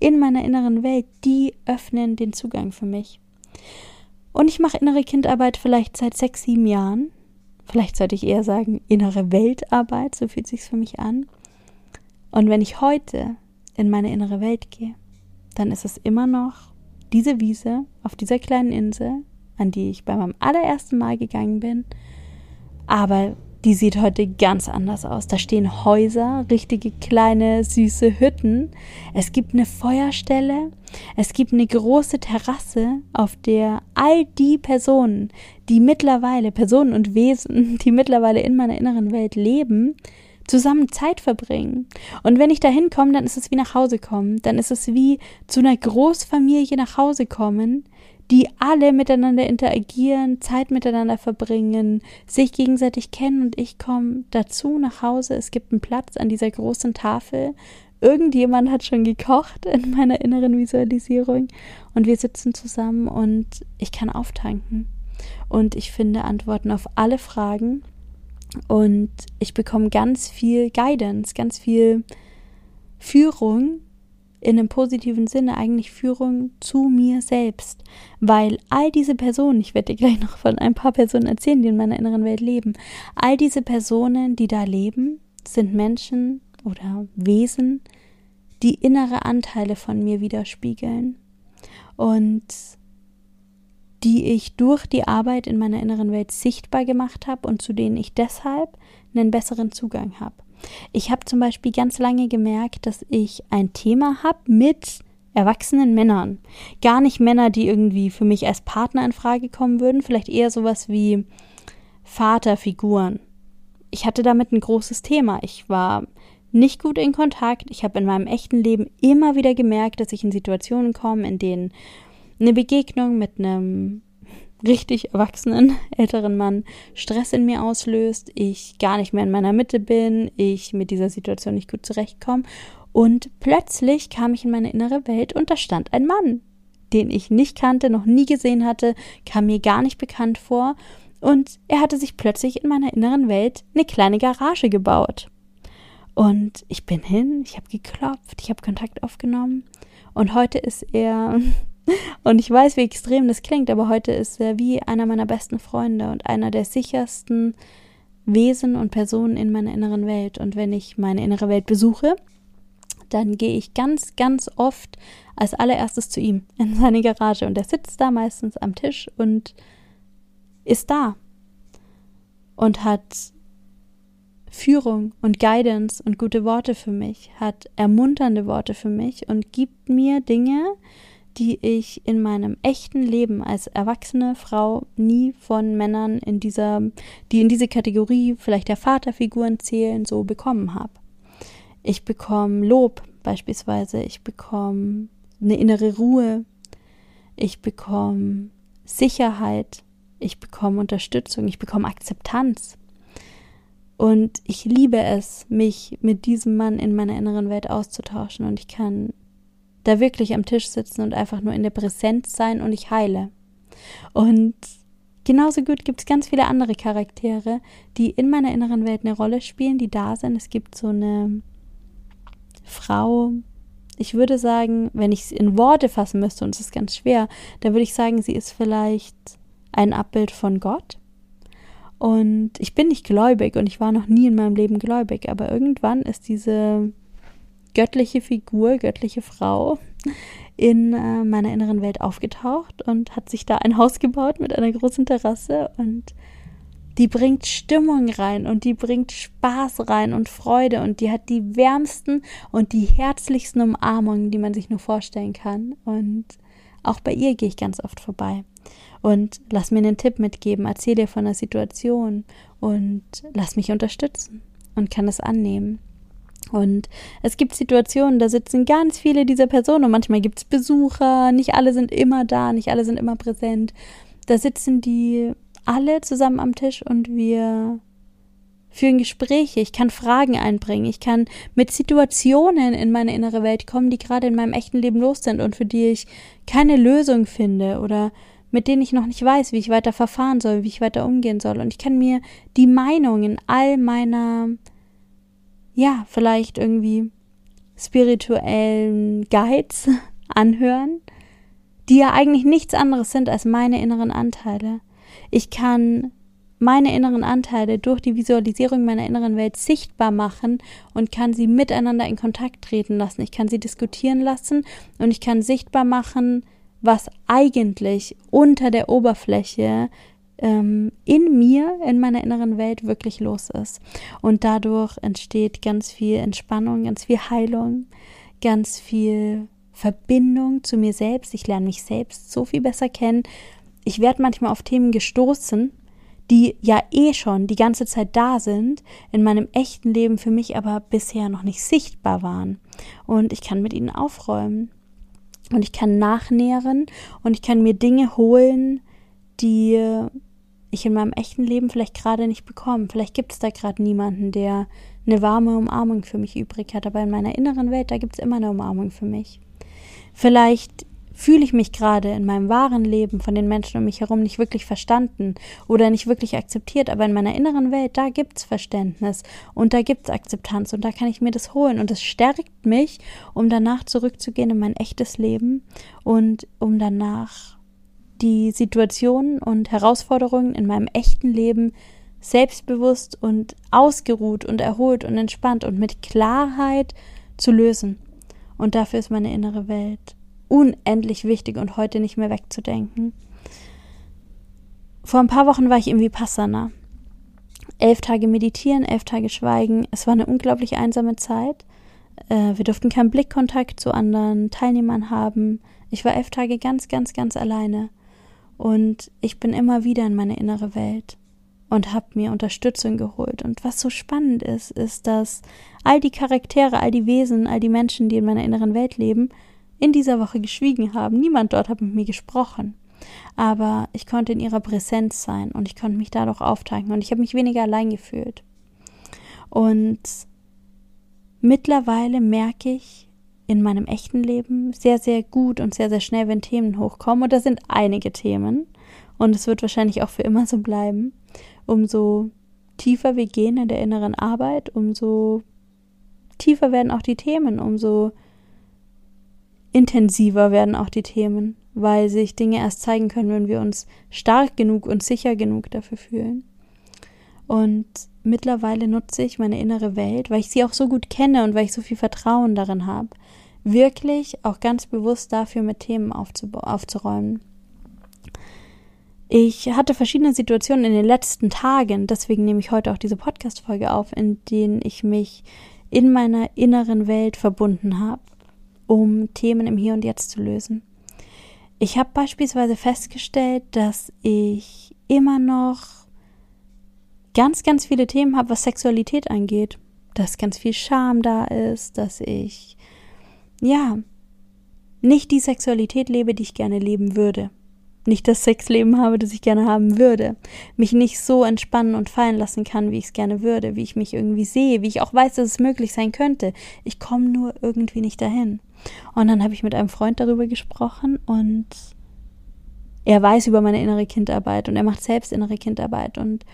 in meiner inneren Welt, die öffnen den Zugang für mich. Und ich mache innere Kindarbeit vielleicht seit sechs, sieben Jahren. Vielleicht sollte ich eher sagen, innere Weltarbeit, so fühlt sich's für mich an. Und wenn ich heute in meine innere Welt gehe, dann ist es immer noch diese Wiese auf dieser kleinen Insel, an die ich bei meinem allerersten Mal gegangen bin. Aber die sieht heute ganz anders aus. Da stehen Häuser, richtige kleine, süße Hütten. Es gibt eine Feuerstelle. Es gibt eine große Terrasse, auf der all die Personen, die mittlerweile, Personen und Wesen, die mittlerweile in meiner inneren Welt leben, zusammen Zeit verbringen. Und wenn ich da hinkomme, dann ist es wie nach Hause kommen. Dann ist es wie zu einer Großfamilie nach Hause kommen, die alle miteinander interagieren, Zeit miteinander verbringen, sich gegenseitig kennen und ich komme dazu nach Hause. Es gibt einen Platz an dieser großen Tafel. irgendjemand hat schon gekocht in meiner inneren Visualisierung und wir sitzen zusammen und ich kann auftanken. Und ich finde Antworten auf alle Fragen und ich bekomme ganz viel Guidance, ganz viel Führung in einem positiven Sinne, eigentlich Führung zu mir selbst. Weil all diese Personen, ich werde dir gleich noch von ein paar Personen erzählen, die in meiner inneren Welt leben, all diese Personen, die da leben, sind Menschen oder Wesen, die innere Anteile von mir widerspiegeln. Und die ich durch die Arbeit in meiner inneren Welt sichtbar gemacht habe und zu denen ich deshalb einen besseren Zugang habe. Ich habe zum Beispiel ganz lange gemerkt, dass ich ein Thema habe mit erwachsenen Männern. Gar nicht Männer, die irgendwie für mich als Partner in Frage kommen würden, vielleicht eher sowas wie Vaterfiguren. Ich hatte damit ein großes Thema. Ich war nicht gut in Kontakt. Ich habe in meinem echten Leben immer wieder gemerkt, dass ich in Situationen komme, in denen eine Begegnung mit einem richtig erwachsenen älteren Mann Stress in mir auslöst, ich gar nicht mehr in meiner Mitte bin, ich mit dieser Situation nicht gut zurechtkomme und plötzlich kam ich in meine innere Welt und da stand ein Mann, den ich nicht kannte, noch nie gesehen hatte, kam mir gar nicht bekannt vor und er hatte sich plötzlich in meiner inneren Welt eine kleine Garage gebaut. Und ich bin hin, ich habe geklopft, ich habe Kontakt aufgenommen und heute ist er und ich weiß, wie extrem das klingt, aber heute ist er wie einer meiner besten Freunde und einer der sichersten Wesen und Personen in meiner inneren Welt. Und wenn ich meine innere Welt besuche, dann gehe ich ganz, ganz oft als allererstes zu ihm in seine Garage. Und er sitzt da meistens am Tisch und ist da und hat Führung und Guidance und gute Worte für mich, hat ermunternde Worte für mich und gibt mir Dinge, die ich in meinem echten Leben als erwachsene Frau nie von Männern in dieser, die in diese Kategorie vielleicht der Vaterfiguren zählen, so bekommen habe. Ich bekomme Lob beispielsweise, ich bekomme eine innere Ruhe, ich bekomme Sicherheit, ich bekomme Unterstützung, ich bekomme Akzeptanz. Und ich liebe es, mich mit diesem Mann in meiner inneren Welt auszutauschen und ich kann da wirklich am Tisch sitzen und einfach nur in der Präsenz sein und ich heile. Und genauso gut gibt es ganz viele andere Charaktere, die in meiner inneren Welt eine Rolle spielen, die da sind. Es gibt so eine Frau, ich würde sagen, wenn ich es in Worte fassen müsste, und es ist ganz schwer, dann würde ich sagen, sie ist vielleicht ein Abbild von Gott. Und ich bin nicht gläubig und ich war noch nie in meinem Leben gläubig, aber irgendwann ist diese göttliche Figur, göttliche Frau in äh, meiner inneren Welt aufgetaucht und hat sich da ein Haus gebaut mit einer großen Terrasse und die bringt Stimmung rein und die bringt Spaß rein und Freude und die hat die wärmsten und die herzlichsten Umarmungen, die man sich nur vorstellen kann. Und auch bei ihr gehe ich ganz oft vorbei. Und lass mir einen Tipp mitgeben, erzähl dir von der Situation und lass mich unterstützen und kann es annehmen. Und es gibt Situationen, da sitzen ganz viele dieser Personen und manchmal gibt es Besucher, nicht alle sind immer da, nicht alle sind immer präsent. Da sitzen die alle zusammen am Tisch und wir führen Gespräche, ich kann Fragen einbringen, ich kann mit Situationen in meine innere Welt kommen, die gerade in meinem echten Leben los sind und für die ich keine Lösung finde oder mit denen ich noch nicht weiß, wie ich weiter verfahren soll, wie ich weiter umgehen soll. Und ich kann mir die Meinungen all meiner ja, vielleicht irgendwie spirituellen Guides anhören, die ja eigentlich nichts anderes sind als meine inneren Anteile. Ich kann meine inneren Anteile durch die Visualisierung meiner inneren Welt sichtbar machen und kann sie miteinander in Kontakt treten lassen. Ich kann sie diskutieren lassen und ich kann sichtbar machen, was eigentlich unter der Oberfläche ähm, in mir, in meiner inneren Welt wirklich los ist. Und dadurch entsteht ganz viel Entspannung, ganz viel Heilung, ganz viel Verbindung zu mir selbst. Ich lerne mich selbst so viel besser kennen. Ich werde manchmal auf Themen gestoßen, die ja eh schon die ganze Zeit da sind, in meinem echten Leben für mich aber bisher noch nicht sichtbar waren. Und ich kann mit ihnen aufräumen. Und ich kann nachnähren und ich kann mir Dinge holen, die ich in meinem echten Leben vielleicht gerade nicht bekomme. Vielleicht gibt es da gerade niemanden, der eine warme Umarmung für mich übrig hat, aber in meiner inneren Welt, da gibt es immer eine Umarmung für mich. Vielleicht fühle ich mich gerade in meinem wahren Leben von den Menschen um mich herum nicht wirklich verstanden oder nicht wirklich akzeptiert, aber in meiner inneren Welt, da gibt's Verständnis und da gibt's Akzeptanz und da kann ich mir das holen und es stärkt mich, um danach zurückzugehen in mein echtes Leben und um danach die Situationen und Herausforderungen in meinem echten Leben selbstbewusst und ausgeruht und erholt und entspannt und mit Klarheit zu lösen. Und dafür ist meine innere Welt unendlich wichtig und heute nicht mehr wegzudenken. Vor ein paar Wochen war ich im Vipassana. Elf Tage meditieren, elf Tage schweigen. Es war eine unglaublich einsame Zeit. Äh, wir durften keinen Blickkontakt zu anderen Teilnehmern haben. Ich war elf Tage ganz, ganz, ganz alleine. Und ich bin immer wieder in meine innere Welt und habe mir Unterstützung geholt. Und was so spannend ist, ist, dass all die Charaktere, all die Wesen, all die Menschen, die in meiner inneren Welt leben, in dieser Woche geschwiegen haben. Niemand dort hat mit mir gesprochen. Aber ich konnte in ihrer Präsenz sein und ich konnte mich dadurch auftanken und ich habe mich weniger allein gefühlt. Und mittlerweile merke ich in meinem echten Leben sehr, sehr gut und sehr, sehr schnell, wenn Themen hochkommen. Und da sind einige Themen. Und es wird wahrscheinlich auch für immer so bleiben. Umso tiefer wir gehen in der inneren Arbeit, umso tiefer werden auch die Themen, umso intensiver werden auch die Themen, weil sich Dinge erst zeigen können, wenn wir uns stark genug und sicher genug dafür fühlen. Und mittlerweile nutze ich meine innere Welt, weil ich sie auch so gut kenne und weil ich so viel Vertrauen darin habe, wirklich auch ganz bewusst dafür mit Themen aufzuräumen. Ich hatte verschiedene Situationen in den letzten Tagen, deswegen nehme ich heute auch diese Podcast-Folge auf, in denen ich mich in meiner inneren Welt verbunden habe um Themen im Hier und Jetzt zu lösen. Ich habe beispielsweise festgestellt, dass ich immer noch ganz, ganz viele Themen habe, was Sexualität angeht. Dass ganz viel Scham da ist, dass ich, ja, nicht die Sexualität lebe, die ich gerne leben würde. Nicht das Sexleben habe, das ich gerne haben würde, mich nicht so entspannen und fallen lassen kann, wie ich es gerne würde, wie ich mich irgendwie sehe, wie ich auch weiß, dass es möglich sein könnte. Ich komme nur irgendwie nicht dahin. Und dann habe ich mit einem Freund darüber gesprochen und er weiß über meine innere Kindarbeit und er macht selbst innere Kindarbeit. Und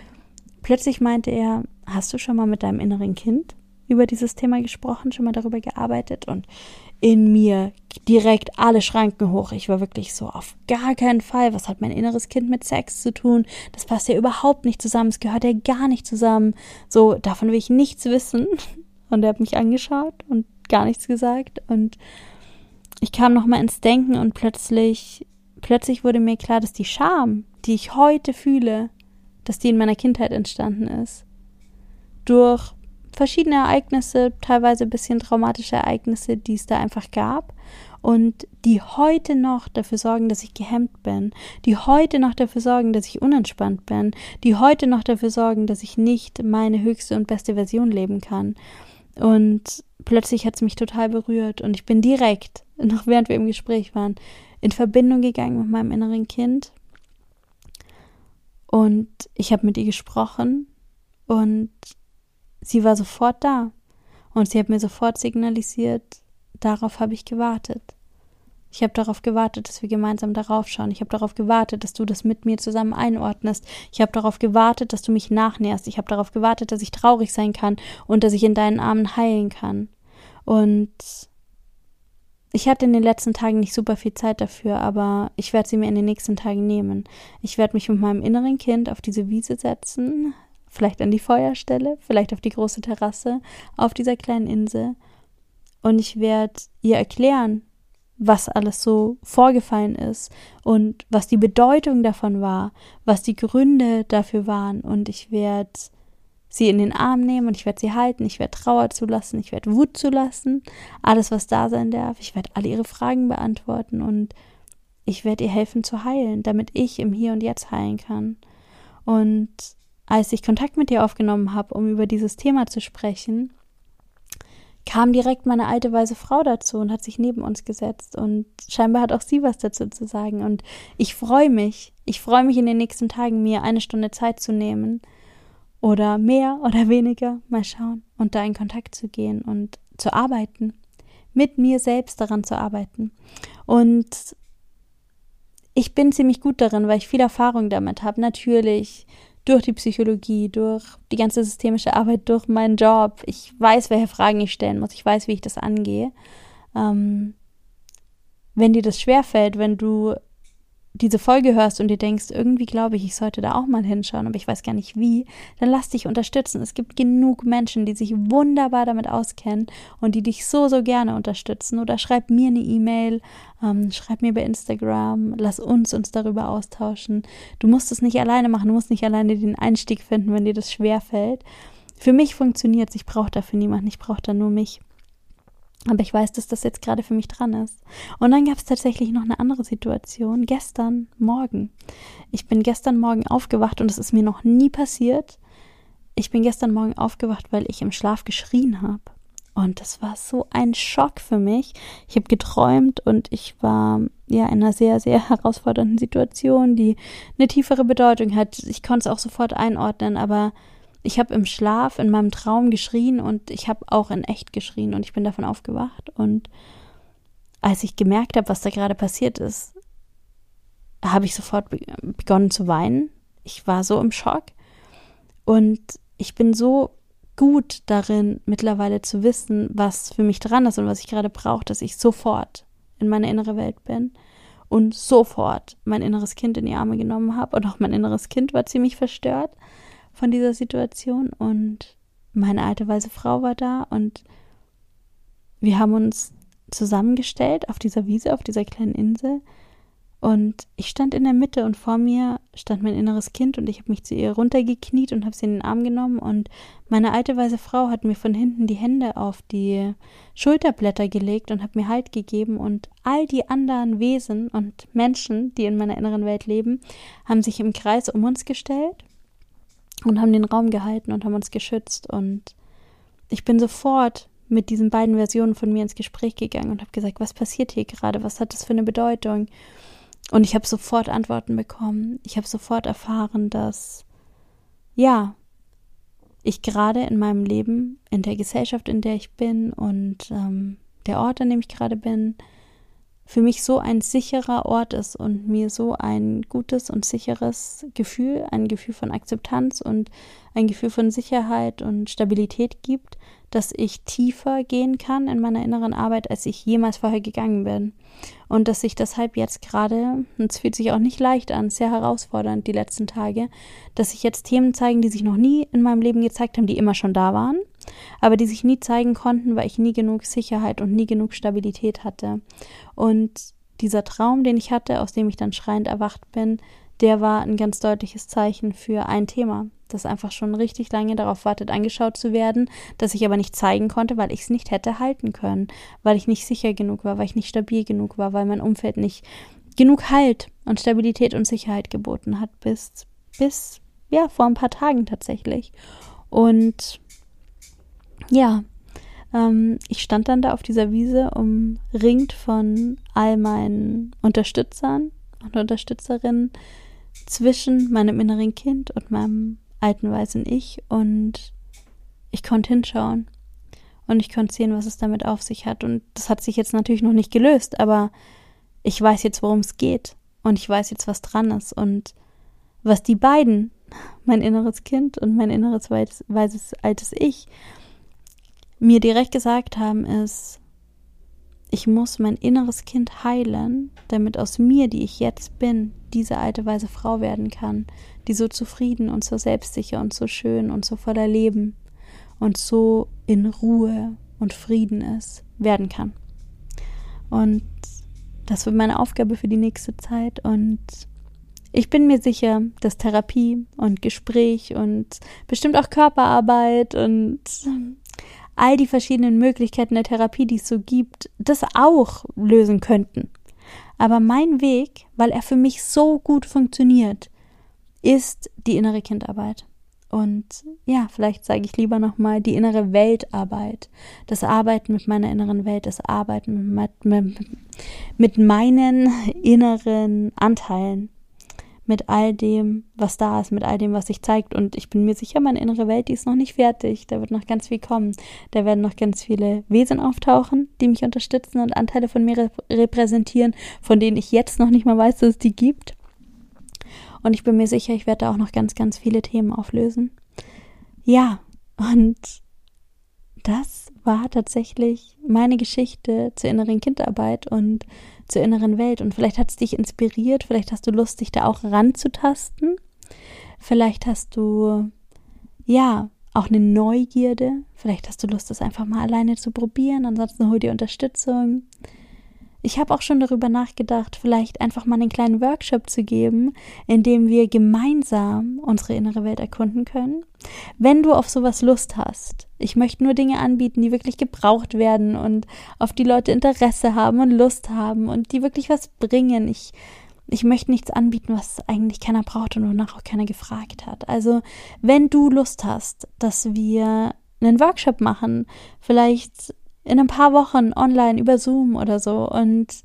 plötzlich meinte er, hast du schon mal mit deinem inneren Kind über dieses Thema gesprochen, schon mal darüber gearbeitet? Und in mir direkt alle Schranken hoch. Ich war wirklich so auf gar keinen Fall. Was hat mein inneres Kind mit Sex zu tun? Das passt ja überhaupt nicht zusammen. Es gehört ja gar nicht zusammen. So, davon will ich nichts wissen. Und er hat mich angeschaut und gar nichts gesagt. Und ich kam nochmal ins Denken und plötzlich, plötzlich wurde mir klar, dass die Scham, die ich heute fühle, dass die in meiner Kindheit entstanden ist. Durch verschiedene Ereignisse, teilweise ein bisschen traumatische Ereignisse, die es da einfach gab und die heute noch dafür sorgen, dass ich gehemmt bin, die heute noch dafür sorgen, dass ich unentspannt bin, die heute noch dafür sorgen, dass ich nicht meine höchste und beste Version leben kann. Und plötzlich hat es mich total berührt und ich bin direkt, noch während wir im Gespräch waren, in Verbindung gegangen mit meinem inneren Kind. Und ich habe mit ihr gesprochen und Sie war sofort da und sie hat mir sofort signalisiert, darauf habe ich gewartet. Ich habe darauf gewartet, dass wir gemeinsam darauf schauen. Ich habe darauf gewartet, dass du das mit mir zusammen einordnest. Ich habe darauf gewartet, dass du mich nachnährst. Ich habe darauf gewartet, dass ich traurig sein kann und dass ich in deinen Armen heilen kann. Und ich hatte in den letzten Tagen nicht super viel Zeit dafür, aber ich werde sie mir in den nächsten Tagen nehmen. Ich werde mich mit meinem inneren Kind auf diese Wiese setzen, vielleicht an die Feuerstelle, vielleicht auf die große Terrasse auf dieser kleinen Insel. Und ich werde ihr erklären, was alles so vorgefallen ist und was die Bedeutung davon war, was die Gründe dafür waren. Und ich werde sie in den Arm nehmen und ich werde sie halten, ich werde Trauer zulassen, ich werde Wut zulassen, alles, was da sein darf. Ich werde alle ihre Fragen beantworten und ich werde ihr helfen zu heilen, damit ich im Hier und Jetzt heilen kann. Und als ich Kontakt mit dir aufgenommen habe, um über dieses Thema zu sprechen, kam direkt meine alte weise Frau dazu und hat sich neben uns gesetzt und scheinbar hat auch sie was dazu zu sagen und ich freue mich, ich freue mich in den nächsten Tagen mir eine Stunde Zeit zu nehmen oder mehr oder weniger, mal schauen und da in Kontakt zu gehen und zu arbeiten, mit mir selbst daran zu arbeiten und ich bin ziemlich gut darin, weil ich viel Erfahrung damit habe. Natürlich durch die Psychologie, durch die ganze systemische Arbeit, durch meinen Job. Ich weiß, welche Fragen ich stellen muss. Ich weiß, wie ich das angehe. Ähm, wenn dir das schwerfällt, wenn du diese Folge hörst und dir denkst, irgendwie glaube ich, ich sollte da auch mal hinschauen, aber ich weiß gar nicht wie, dann lass dich unterstützen. Es gibt genug Menschen, die sich wunderbar damit auskennen und die dich so, so gerne unterstützen. Oder schreib mir eine E-Mail, ähm, schreib mir bei Instagram, lass uns uns darüber austauschen. Du musst es nicht alleine machen, du musst nicht alleine den Einstieg finden, wenn dir das schwerfällt. Für mich funktioniert es, ich brauche dafür niemanden, ich brauche da nur mich. Aber ich weiß, dass das jetzt gerade für mich dran ist. Und dann gab es tatsächlich noch eine andere Situation. Gestern Morgen. Ich bin gestern Morgen aufgewacht und es ist mir noch nie passiert. Ich bin gestern Morgen aufgewacht, weil ich im Schlaf geschrien habe. Und das war so ein Schock für mich. Ich habe geträumt und ich war ja in einer sehr, sehr herausfordernden Situation, die eine tiefere Bedeutung hat. Ich konnte es auch sofort einordnen, aber ich habe im Schlaf, in meinem Traum geschrien und ich habe auch in echt geschrien und ich bin davon aufgewacht. Und als ich gemerkt habe, was da gerade passiert ist, habe ich sofort begonnen zu weinen. Ich war so im Schock. Und ich bin so gut darin, mittlerweile zu wissen, was für mich dran ist und was ich gerade brauche, dass ich sofort in meine innere Welt bin und sofort mein inneres Kind in die Arme genommen habe. Und auch mein inneres Kind war ziemlich verstört von dieser Situation und meine alte weise Frau war da und wir haben uns zusammengestellt auf dieser Wiese, auf dieser kleinen Insel und ich stand in der Mitte und vor mir stand mein inneres Kind und ich habe mich zu ihr runtergekniet und habe sie in den Arm genommen und meine alte weise Frau hat mir von hinten die Hände auf die Schulterblätter gelegt und hat mir Halt gegeben und all die anderen Wesen und Menschen, die in meiner inneren Welt leben, haben sich im Kreis um uns gestellt und haben den Raum gehalten und haben uns geschützt. Und ich bin sofort mit diesen beiden Versionen von mir ins Gespräch gegangen und habe gesagt, was passiert hier gerade? Was hat das für eine Bedeutung? Und ich habe sofort Antworten bekommen. Ich habe sofort erfahren, dass ja, ich gerade in meinem Leben, in der Gesellschaft, in der ich bin und ähm, der Ort, an dem ich gerade bin, für mich so ein sicherer Ort ist und mir so ein gutes und sicheres Gefühl, ein Gefühl von Akzeptanz und ein Gefühl von Sicherheit und Stabilität gibt, dass ich tiefer gehen kann in meiner inneren Arbeit, als ich jemals vorher gegangen bin. Und dass ich deshalb jetzt gerade, und es fühlt sich auch nicht leicht an, sehr herausfordernd die letzten Tage, dass sich jetzt Themen zeigen, die sich noch nie in meinem Leben gezeigt haben, die immer schon da waren, aber die sich nie zeigen konnten, weil ich nie genug Sicherheit und nie genug Stabilität hatte. Und dieser Traum, den ich hatte, aus dem ich dann schreiend erwacht bin, der war ein ganz deutliches Zeichen für ein Thema, das einfach schon richtig lange darauf wartet, angeschaut zu werden, das ich aber nicht zeigen konnte, weil ich es nicht hätte halten können, weil ich nicht sicher genug war, weil ich nicht stabil genug war, weil mein Umfeld nicht genug Halt und Stabilität und Sicherheit geboten hat, bis, bis, ja, vor ein paar Tagen tatsächlich. Und ja, ähm, ich stand dann da auf dieser Wiese, umringt von all meinen Unterstützern und Unterstützerinnen zwischen meinem inneren Kind und meinem alten weißen Ich und ich konnte hinschauen und ich konnte sehen, was es damit auf sich hat. Und das hat sich jetzt natürlich noch nicht gelöst, aber ich weiß jetzt, worum es geht und ich weiß jetzt, was dran ist und was die beiden, mein inneres Kind und mein inneres weißes altes Ich, mir direkt gesagt haben, ist, ich muss mein inneres Kind heilen, damit aus mir, die ich jetzt bin, diese alte weise Frau werden kann, die so zufrieden und so selbstsicher und so schön und so voller Leben und so in Ruhe und Frieden ist, werden kann. Und das wird meine Aufgabe für die nächste Zeit und ich bin mir sicher, dass Therapie und Gespräch und bestimmt auch Körperarbeit und all die verschiedenen Möglichkeiten der Therapie, die es so gibt, das auch lösen könnten. Aber mein Weg, weil er für mich so gut funktioniert, ist die innere Kindarbeit. Und ja, vielleicht sage ich lieber nochmal die innere Weltarbeit. Das Arbeiten mit meiner inneren Welt, das Arbeiten mit, mit, mit meinen inneren Anteilen mit all dem, was da ist, mit all dem, was sich zeigt. Und ich bin mir sicher, meine innere Welt, die ist noch nicht fertig. Da wird noch ganz viel kommen. Da werden noch ganz viele Wesen auftauchen, die mich unterstützen und Anteile von mir repräsentieren, von denen ich jetzt noch nicht mal weiß, dass es die gibt. Und ich bin mir sicher, ich werde da auch noch ganz, ganz viele Themen auflösen. Ja, und das war tatsächlich meine Geschichte zur inneren Kindarbeit und zur inneren Welt. Und vielleicht hat es dich inspiriert, vielleicht hast du Lust, dich da auch ranzutasten. Vielleicht hast du, ja, auch eine Neugierde. Vielleicht hast du Lust, das einfach mal alleine zu probieren. Ansonsten hol dir Unterstützung. Ich habe auch schon darüber nachgedacht, vielleicht einfach mal einen kleinen Workshop zu geben, in dem wir gemeinsam unsere innere Welt erkunden können. Wenn du auf sowas Lust hast, ich möchte nur Dinge anbieten, die wirklich gebraucht werden und auf die Leute Interesse haben und Lust haben und die wirklich was bringen. Ich ich möchte nichts anbieten, was eigentlich keiner braucht und wonach auch keiner gefragt hat. Also, wenn du Lust hast, dass wir einen Workshop machen, vielleicht in ein paar Wochen online über Zoom oder so und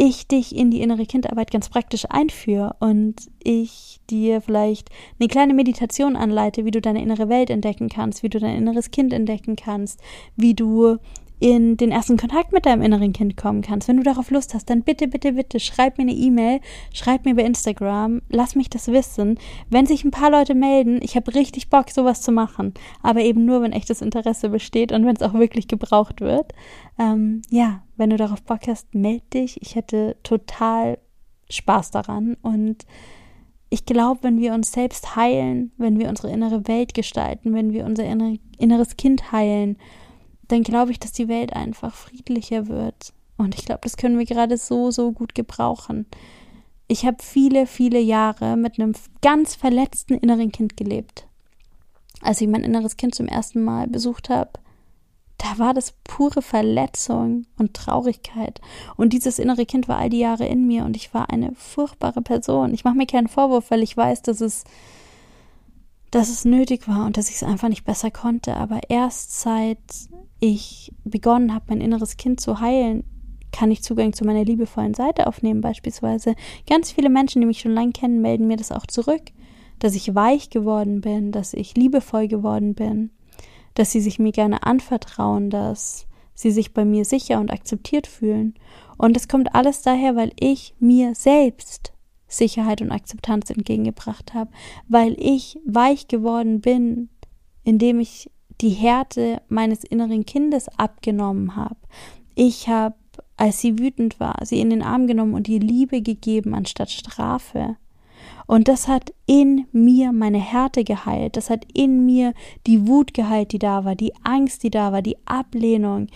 ich dich in die innere Kindarbeit ganz praktisch einführe und ich dir vielleicht eine kleine Meditation anleite, wie du deine innere Welt entdecken kannst, wie du dein inneres Kind entdecken kannst, wie du in den ersten Kontakt mit deinem inneren Kind kommen kannst. Wenn du darauf Lust hast, dann bitte, bitte, bitte schreib mir eine E-Mail, schreib mir bei Instagram, lass mich das wissen. Wenn sich ein paar Leute melden, ich habe richtig Bock, sowas zu machen, aber eben nur, wenn echtes Interesse besteht und wenn es auch wirklich gebraucht wird. Ähm, ja, wenn du darauf Bock hast, meld dich. Ich hätte total Spaß daran und ich glaube, wenn wir uns selbst heilen, wenn wir unsere innere Welt gestalten, wenn wir unser inneres Kind heilen, dann glaube ich, dass die Welt einfach friedlicher wird. Und ich glaube, das können wir gerade so, so gut gebrauchen. Ich habe viele, viele Jahre mit einem ganz verletzten inneren Kind gelebt. Als ich mein inneres Kind zum ersten Mal besucht habe, da war das pure Verletzung und Traurigkeit. Und dieses innere Kind war all die Jahre in mir und ich war eine furchtbare Person. Ich mache mir keinen Vorwurf, weil ich weiß, dass es dass es nötig war und dass ich es einfach nicht besser konnte. Aber erst seit ich begonnen habe, mein inneres Kind zu heilen, kann ich Zugang zu meiner liebevollen Seite aufnehmen, beispielsweise. Ganz viele Menschen, die mich schon lange kennen, melden mir das auch zurück, dass ich weich geworden bin, dass ich liebevoll geworden bin, dass sie sich mir gerne anvertrauen, dass sie sich bei mir sicher und akzeptiert fühlen. Und es kommt alles daher, weil ich mir selbst Sicherheit und Akzeptanz entgegengebracht habe, weil ich weich geworden bin, indem ich die Härte meines inneren Kindes abgenommen habe. Ich habe, als sie wütend war, sie in den Arm genommen und ihr Liebe gegeben anstatt Strafe. Und das hat in mir meine Härte geheilt, das hat in mir die Wut geheilt, die da war, die Angst, die da war, die Ablehnung.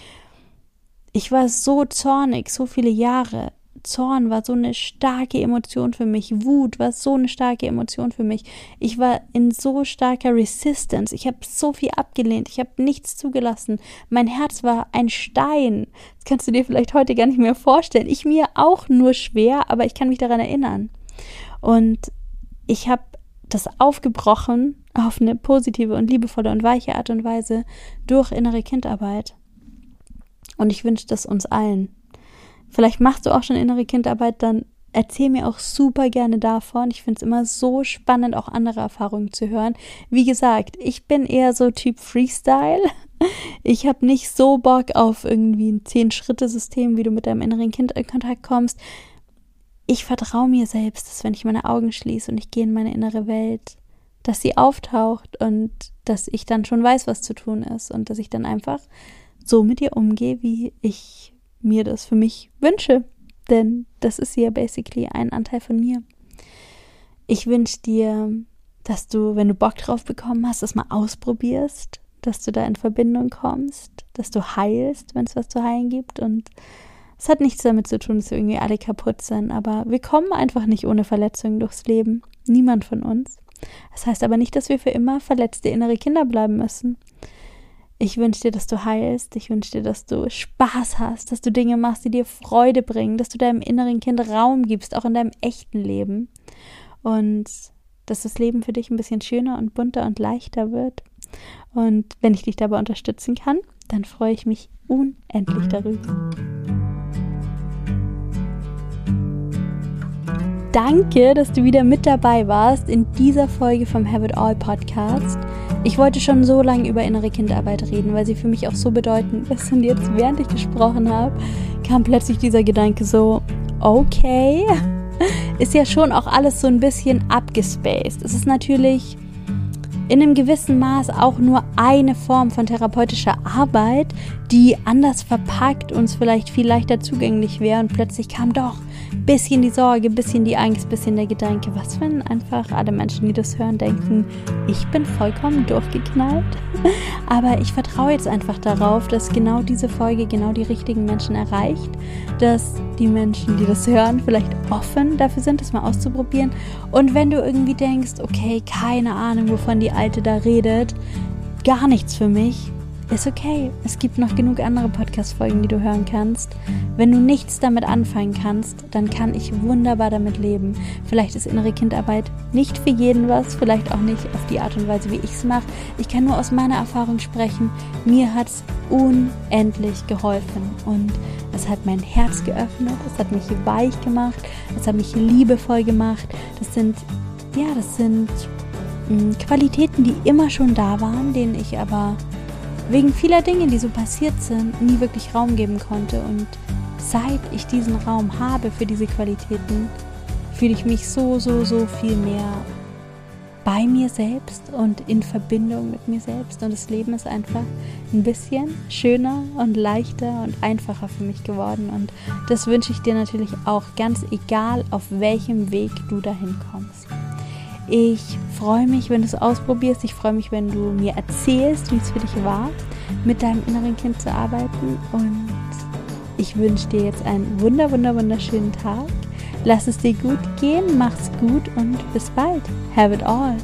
Ich war so zornig, so viele Jahre. Zorn war so eine starke Emotion für mich. Wut war so eine starke Emotion für mich. Ich war in so starker Resistance. Ich habe so viel abgelehnt. Ich habe nichts zugelassen. Mein Herz war ein Stein. Das kannst du dir vielleicht heute gar nicht mehr vorstellen. Ich mir auch nur schwer, aber ich kann mich daran erinnern. Und ich habe das aufgebrochen auf eine positive und liebevolle und weiche Art und Weise durch innere Kindarbeit. Und ich wünsche das uns allen. Vielleicht machst du auch schon innere Kindarbeit, dann erzähl mir auch super gerne davon. Ich finde es immer so spannend, auch andere Erfahrungen zu hören. Wie gesagt, ich bin eher so Typ Freestyle. Ich habe nicht so Bock auf irgendwie ein Zehn-Schritte-System, wie du mit deinem inneren Kind in Kontakt kommst. Ich vertraue mir selbst, dass wenn ich meine Augen schließe und ich gehe in meine innere Welt, dass sie auftaucht und dass ich dann schon weiß, was zu tun ist und dass ich dann einfach so mit ihr umgehe, wie ich mir das für mich wünsche. Denn das ist ja basically ein Anteil von mir. Ich wünsche dir, dass du, wenn du Bock drauf bekommen hast, das mal ausprobierst, dass du da in Verbindung kommst, dass du heilst, wenn es was zu heilen gibt. Und es hat nichts damit zu tun, dass wir irgendwie alle kaputt sind, aber wir kommen einfach nicht ohne Verletzungen durchs Leben. Niemand von uns. Das heißt aber nicht, dass wir für immer verletzte innere Kinder bleiben müssen. Ich wünsche dir, dass du heilst. Ich wünsche dir, dass du Spaß hast, dass du Dinge machst, die dir Freude bringen, dass du deinem inneren Kind Raum gibst, auch in deinem echten Leben. Und dass das Leben für dich ein bisschen schöner und bunter und leichter wird. Und wenn ich dich dabei unterstützen kann, dann freue ich mich unendlich darüber. Danke, dass du wieder mit dabei warst in dieser Folge vom Have It All Podcast. Ich wollte schon so lange über innere Kinderarbeit reden, weil sie für mich auch so bedeutend ist. Und jetzt, während ich gesprochen habe, kam plötzlich dieser Gedanke so, okay, ist ja schon auch alles so ein bisschen abgespaced. Es ist natürlich in einem gewissen Maß auch nur eine Form von therapeutischer Arbeit, die anders verpackt uns vielleicht viel leichter zugänglich wäre und plötzlich kam doch bisschen die Sorge, bisschen die Angst, bisschen der Gedanke, was wenn einfach alle Menschen, die das hören, denken, ich bin vollkommen durchgeknallt. Aber ich vertraue jetzt einfach darauf, dass genau diese Folge genau die richtigen Menschen erreicht, dass die Menschen, die das hören, vielleicht offen dafür sind, das mal auszuprobieren. Und wenn du irgendwie denkst, okay, keine Ahnung, wovon die Alte da redet, gar nichts für mich, ist okay. Es gibt noch genug andere Podcast-Folgen, die du hören kannst. Wenn du nichts damit anfangen kannst, dann kann ich wunderbar damit leben. Vielleicht ist innere Kindarbeit nicht für jeden was, vielleicht auch nicht auf die Art und Weise, wie ich es mache. Ich kann nur aus meiner Erfahrung sprechen. Mir hat es unendlich geholfen und es hat mein Herz geöffnet, es hat mich weich gemacht, es hat mich liebevoll gemacht. Das sind, ja, das sind mh, mm, Qualitäten, die immer schon da waren, denen ich aber wegen vieler Dinge, die so passiert sind, nie wirklich Raum geben konnte. Und seit ich diesen Raum habe für diese Qualitäten, fühle ich mich so, so, so viel mehr bei mir selbst und in Verbindung mit mir selbst. Und das Leben ist einfach ein bisschen schöner und leichter und einfacher für mich geworden. Und das wünsche ich dir natürlich auch, ganz egal, auf welchem Weg du dahin kommst. Ich freue mich, wenn du es ausprobierst. Ich freue mich, wenn du mir erzählst, wie es für dich war, mit deinem inneren Kind zu arbeiten. Und ich wünsche dir jetzt einen wunder, wunder, wunderschönen Tag. Lass es dir gut gehen, mach's gut und bis bald. Have it all.